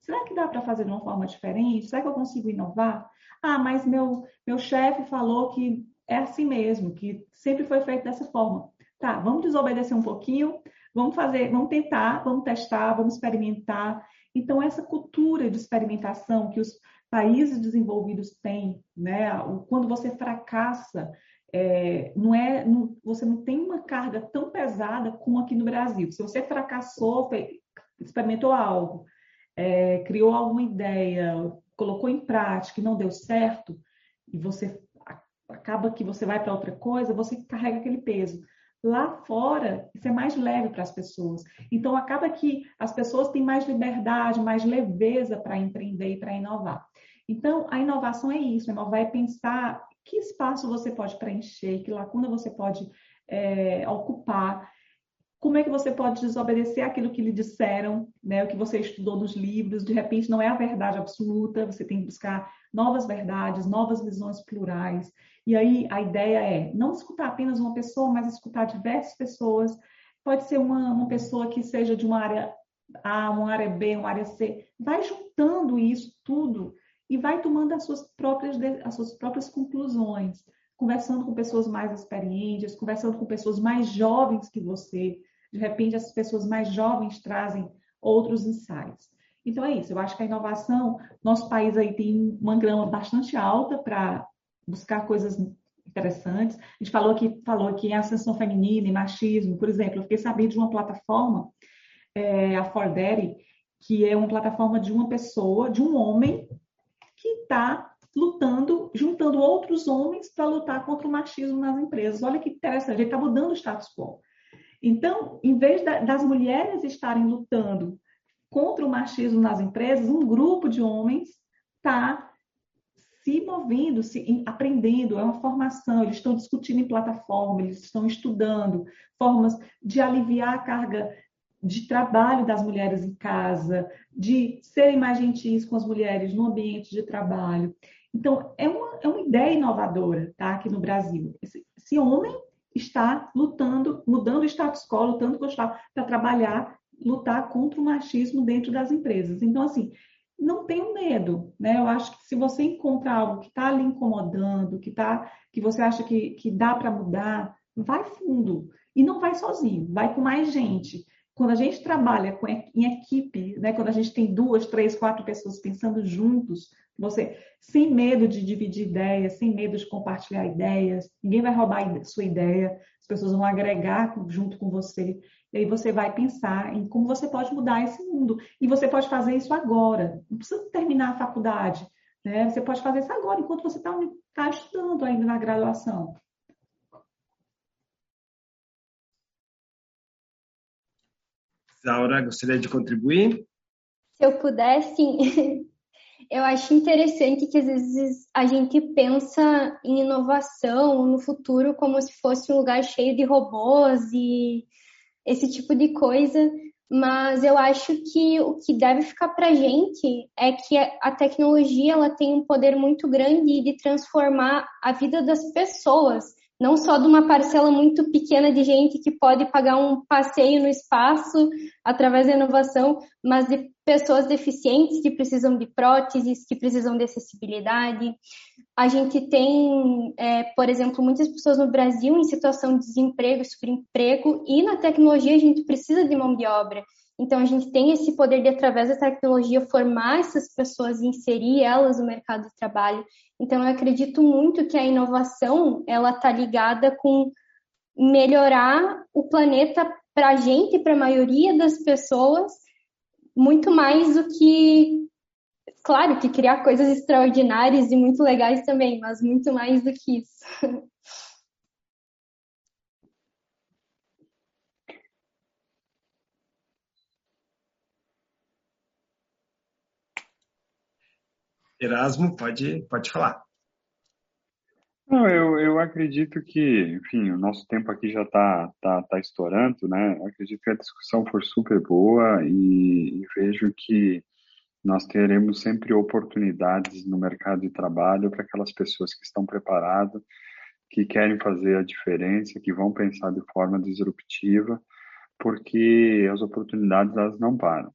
Será que dá para fazer de uma forma diferente? Será que eu consigo inovar? Ah, mas meu, meu chefe falou que é assim mesmo, que sempre foi feito dessa forma. Tá, vamos desobedecer um pouquinho, vamos fazer, vamos tentar, vamos testar, vamos experimentar. Então, essa cultura de experimentação que os países desenvolvidos têm, né? Quando você fracassa, é, não é, você não tem uma carga tão pesada como aqui no Brasil. Se você fracassou, experimentou algo, é, criou alguma ideia, colocou em prática e não deu certo, e você acaba que você vai para outra coisa, você carrega aquele peso. Lá fora, isso é mais leve para as pessoas. Então, acaba que as pessoas têm mais liberdade, mais leveza para empreender e para inovar. Então, a inovação é isso, inovar é pensar que espaço você pode preencher, que lacuna você pode é, ocupar, como é que você pode desobedecer aquilo que lhe disseram, né, o que você estudou nos livros, de repente não é a verdade absoluta, você tem que buscar novas verdades, novas visões plurais. E aí a ideia é não escutar apenas uma pessoa, mas escutar diversas pessoas. Pode ser uma, uma pessoa que seja de uma área A, uma área B, uma área C. Vai juntando isso tudo e vai tomando as suas próprias, as suas próprias conclusões, conversando com pessoas mais experientes, conversando com pessoas mais jovens que você. De repente, essas pessoas mais jovens trazem outros insights. Então é isso, eu acho que a inovação, nosso país aí tem uma grama bastante alta para buscar coisas interessantes. A gente falou aqui, falou aqui em ascensão feminina e machismo, por exemplo, eu fiquei sabendo de uma plataforma, é, a For Daddy, que é uma plataforma de uma pessoa, de um homem, que está lutando, juntando outros homens para lutar contra o machismo nas empresas. Olha que interessante, ele está mudando o status quo. Então, em vez das mulheres estarem lutando contra o machismo nas empresas, um grupo de homens está se movendo, se aprendendo, é uma formação, eles estão discutindo em plataforma, eles estão estudando formas de aliviar a carga de trabalho das mulheres em casa, de serem mais gentis com as mulheres no ambiente de trabalho. Então, é uma, é uma ideia inovadora tá, aqui no Brasil. Esse, esse homem está lutando, mudando o status quo, lutando para trabalhar, lutar contra o machismo dentro das empresas. Então, assim, não tenha medo, né? Eu acho que se você encontrar algo que está ali incomodando, que tá, que você acha que, que dá para mudar, vai fundo. E não vai sozinho, vai com mais gente quando a gente trabalha em equipe, né, quando a gente tem duas, três, quatro pessoas pensando juntos, você sem medo de dividir ideias, sem medo de compartilhar ideias, ninguém vai roubar sua ideia, as pessoas vão agregar junto com você, e aí você vai pensar em como você pode mudar esse mundo. E você pode fazer isso agora, não precisa terminar a faculdade, né? Você pode fazer isso agora, enquanto você está tá estudando ainda na graduação. Isaura, gostaria de contribuir? Se eu puder, sim. [LAUGHS] Eu acho interessante que às vezes a gente pensa em inovação no futuro como se fosse um lugar cheio de robôs e esse tipo de coisa, mas eu acho que o que deve ficar para a gente é que a tecnologia ela tem um poder muito grande de transformar a vida das pessoas, não só de uma parcela muito pequena de gente que pode pagar um passeio no espaço através da inovação, mas de pessoas deficientes que precisam de próteses, que precisam de acessibilidade. A gente tem, é, por exemplo, muitas pessoas no Brasil em situação de desemprego, subemprego, e na tecnologia a gente precisa de mão de obra. Então, a gente tem esse poder de, através da tecnologia, formar essas pessoas e inserir elas no mercado de trabalho. Então, eu acredito muito que a inovação, ela está ligada com melhorar o planeta para a gente, para a maioria das pessoas, muito mais do que, claro, que criar coisas extraordinárias e muito legais também, mas muito mais do que isso. [LAUGHS] Erasmo, pode, pode falar. Não, eu, eu acredito que, enfim, o nosso tempo aqui já está tá, tá estourando, né? Eu acredito que a discussão foi super boa e, e vejo que nós teremos sempre oportunidades no mercado de trabalho para aquelas pessoas que estão preparadas, que querem fazer a diferença, que vão pensar de forma disruptiva, porque as oportunidades elas não param.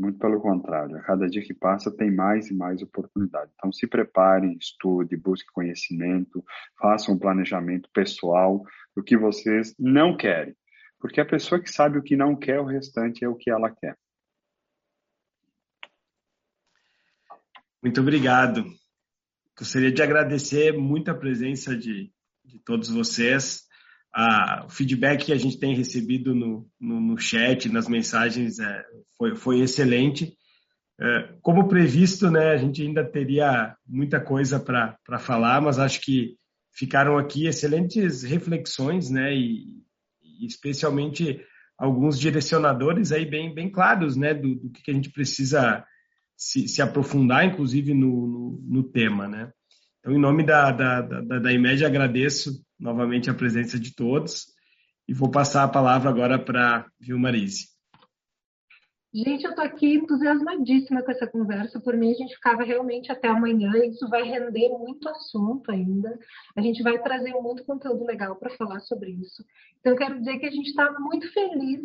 Muito pelo contrário, a cada dia que passa tem mais e mais oportunidade. Então se prepare, estude, busque conhecimento, faça um planejamento pessoal do que vocês não querem. Porque a pessoa que sabe o que não quer, o restante é o que ela quer. Muito obrigado. Gostaria de agradecer muito a presença de, de todos vocês a, o feedback que a gente tem recebido no, no, no chat, nas mensagens, é, foi, foi excelente. É, como previsto, né, a gente ainda teria muita coisa para falar, mas acho que ficaram aqui excelentes reflexões, né, e, e especialmente alguns direcionadores aí bem, bem claros, né, do, do que a gente precisa se, se aprofundar, inclusive no, no, no tema, né. Então, em nome da, da, da, da IMED, agradeço novamente a presença de todos e vou passar a palavra agora para Vilmarise. Gente, eu estou aqui entusiasmadíssima com essa conversa. Por mim, a gente ficava realmente até amanhã. Isso vai render muito assunto ainda. A gente vai trazer muito conteúdo legal para falar sobre isso. Então, eu quero dizer que a gente está muito feliz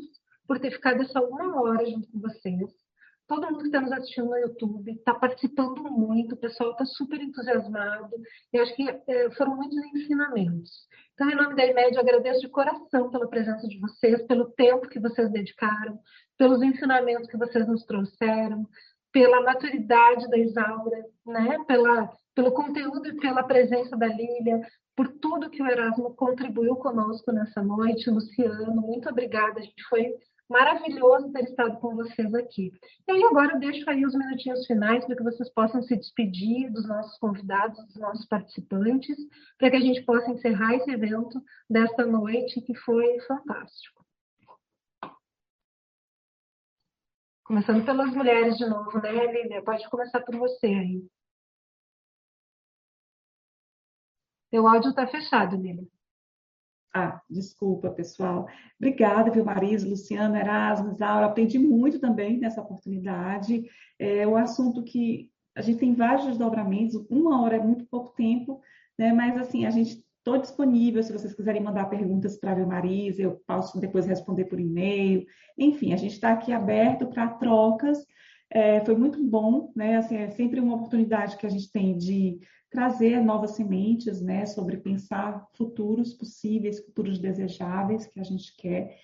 por ter ficado essa uma hora junto com vocês todo mundo que está nos assistindo no YouTube está participando muito, o pessoal está super entusiasmado, e acho que é, foram muitos ensinamentos. Então, em nome da IMED, eu agradeço de coração pela presença de vocês, pelo tempo que vocês dedicaram, pelos ensinamentos que vocês nos trouxeram, pela maturidade da Isaura, né? pela, pelo conteúdo e pela presença da Lília, por tudo que o Erasmo contribuiu conosco nessa noite. Luciano, muito obrigada, a gente foi Maravilhoso ter estado com vocês aqui. E aí agora eu deixo aí os minutinhos finais para que vocês possam se despedir dos nossos convidados, dos nossos participantes, para que a gente possa encerrar esse evento desta noite que foi fantástico. Começando pelas mulheres de novo, né, Lília? Pode começar por você aí. Teu áudio está fechado, Lília. Ah, desculpa, pessoal. Obrigada, viu, Marisa, Luciano, Erasmus, Aura. Aprendi muito também nessa oportunidade. É um assunto que a gente tem vários desdobramentos. Uma hora é muito pouco tempo, né? Mas, assim, a gente estou disponível se vocês quiserem mandar perguntas para a Marisa, eu posso depois responder por e-mail. Enfim, a gente está aqui aberto para trocas. É, foi muito bom, né? Assim, é sempre uma oportunidade que a gente tem de trazer novas sementes, né, sobre pensar futuros possíveis, futuros desejáveis que a gente quer.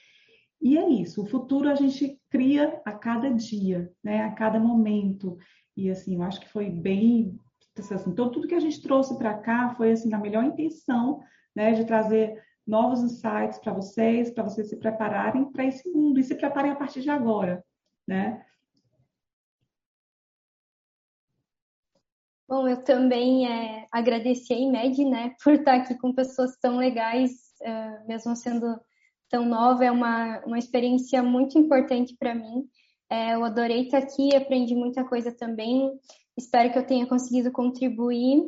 E é isso, o futuro a gente cria a cada dia, né, a cada momento. E assim, eu acho que foi bem, assim, então tudo que a gente trouxe para cá foi assim na melhor intenção, né, de trazer novos insights para vocês, para vocês se prepararem para esse mundo e se preparem a partir de agora, né? Bom, eu também é, agradeci a IMED, né, por estar aqui com pessoas tão legais, é, mesmo sendo tão nova, é uma, uma experiência muito importante para mim. É, eu adorei estar aqui, aprendi muita coisa também, espero que eu tenha conseguido contribuir.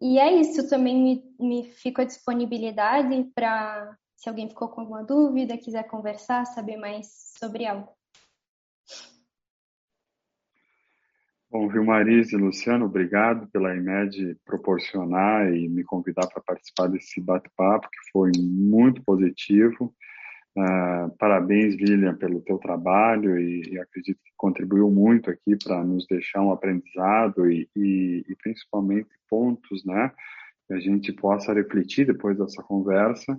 E é isso, também me, me fico à disponibilidade para, se alguém ficou com alguma dúvida, quiser conversar, saber mais sobre algo. Bom, Vilmarise e Luciano, obrigado pela IMED proporcionar e me convidar para participar desse bate-papo, que foi muito positivo. Uh, parabéns, William, pelo teu trabalho e, e acredito que contribuiu muito aqui para nos deixar um aprendizado e, e, e, principalmente pontos, né, que a gente possa refletir depois dessa conversa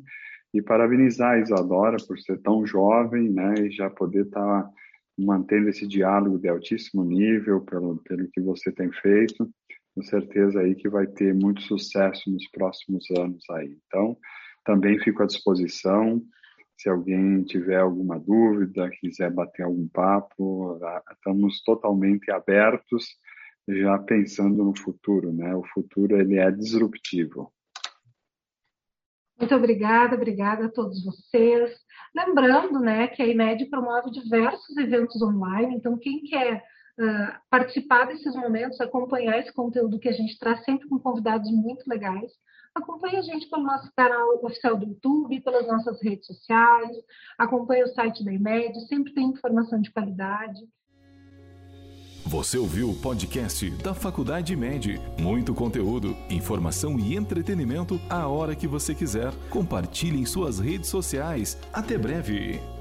e parabenizar a Isadora por ser tão jovem, né, e já poder estar tá mantendo esse diálogo de altíssimo nível pelo, pelo que você tem feito. Com certeza aí que vai ter muito sucesso nos próximos anos aí. Então, também fico à disposição se alguém tiver alguma dúvida, quiser bater algum papo, estamos totalmente abertos, já pensando no futuro, né? O futuro ele é disruptivo. Muito obrigada, obrigada a todos vocês. Lembrando, né, que a IMED promove diversos eventos online, então quem quer uh, participar desses momentos, acompanhar esse conteúdo que a gente traz sempre com convidados muito legais, Acompanhe a gente pelo nosso canal oficial do YouTube, pelas nossas redes sociais, acompanhe o site da IMED, sempre tem informação de qualidade. Você ouviu o podcast da Faculdade IMED. Muito conteúdo, informação e entretenimento a hora que você quiser. Compartilhe em suas redes sociais. Até breve!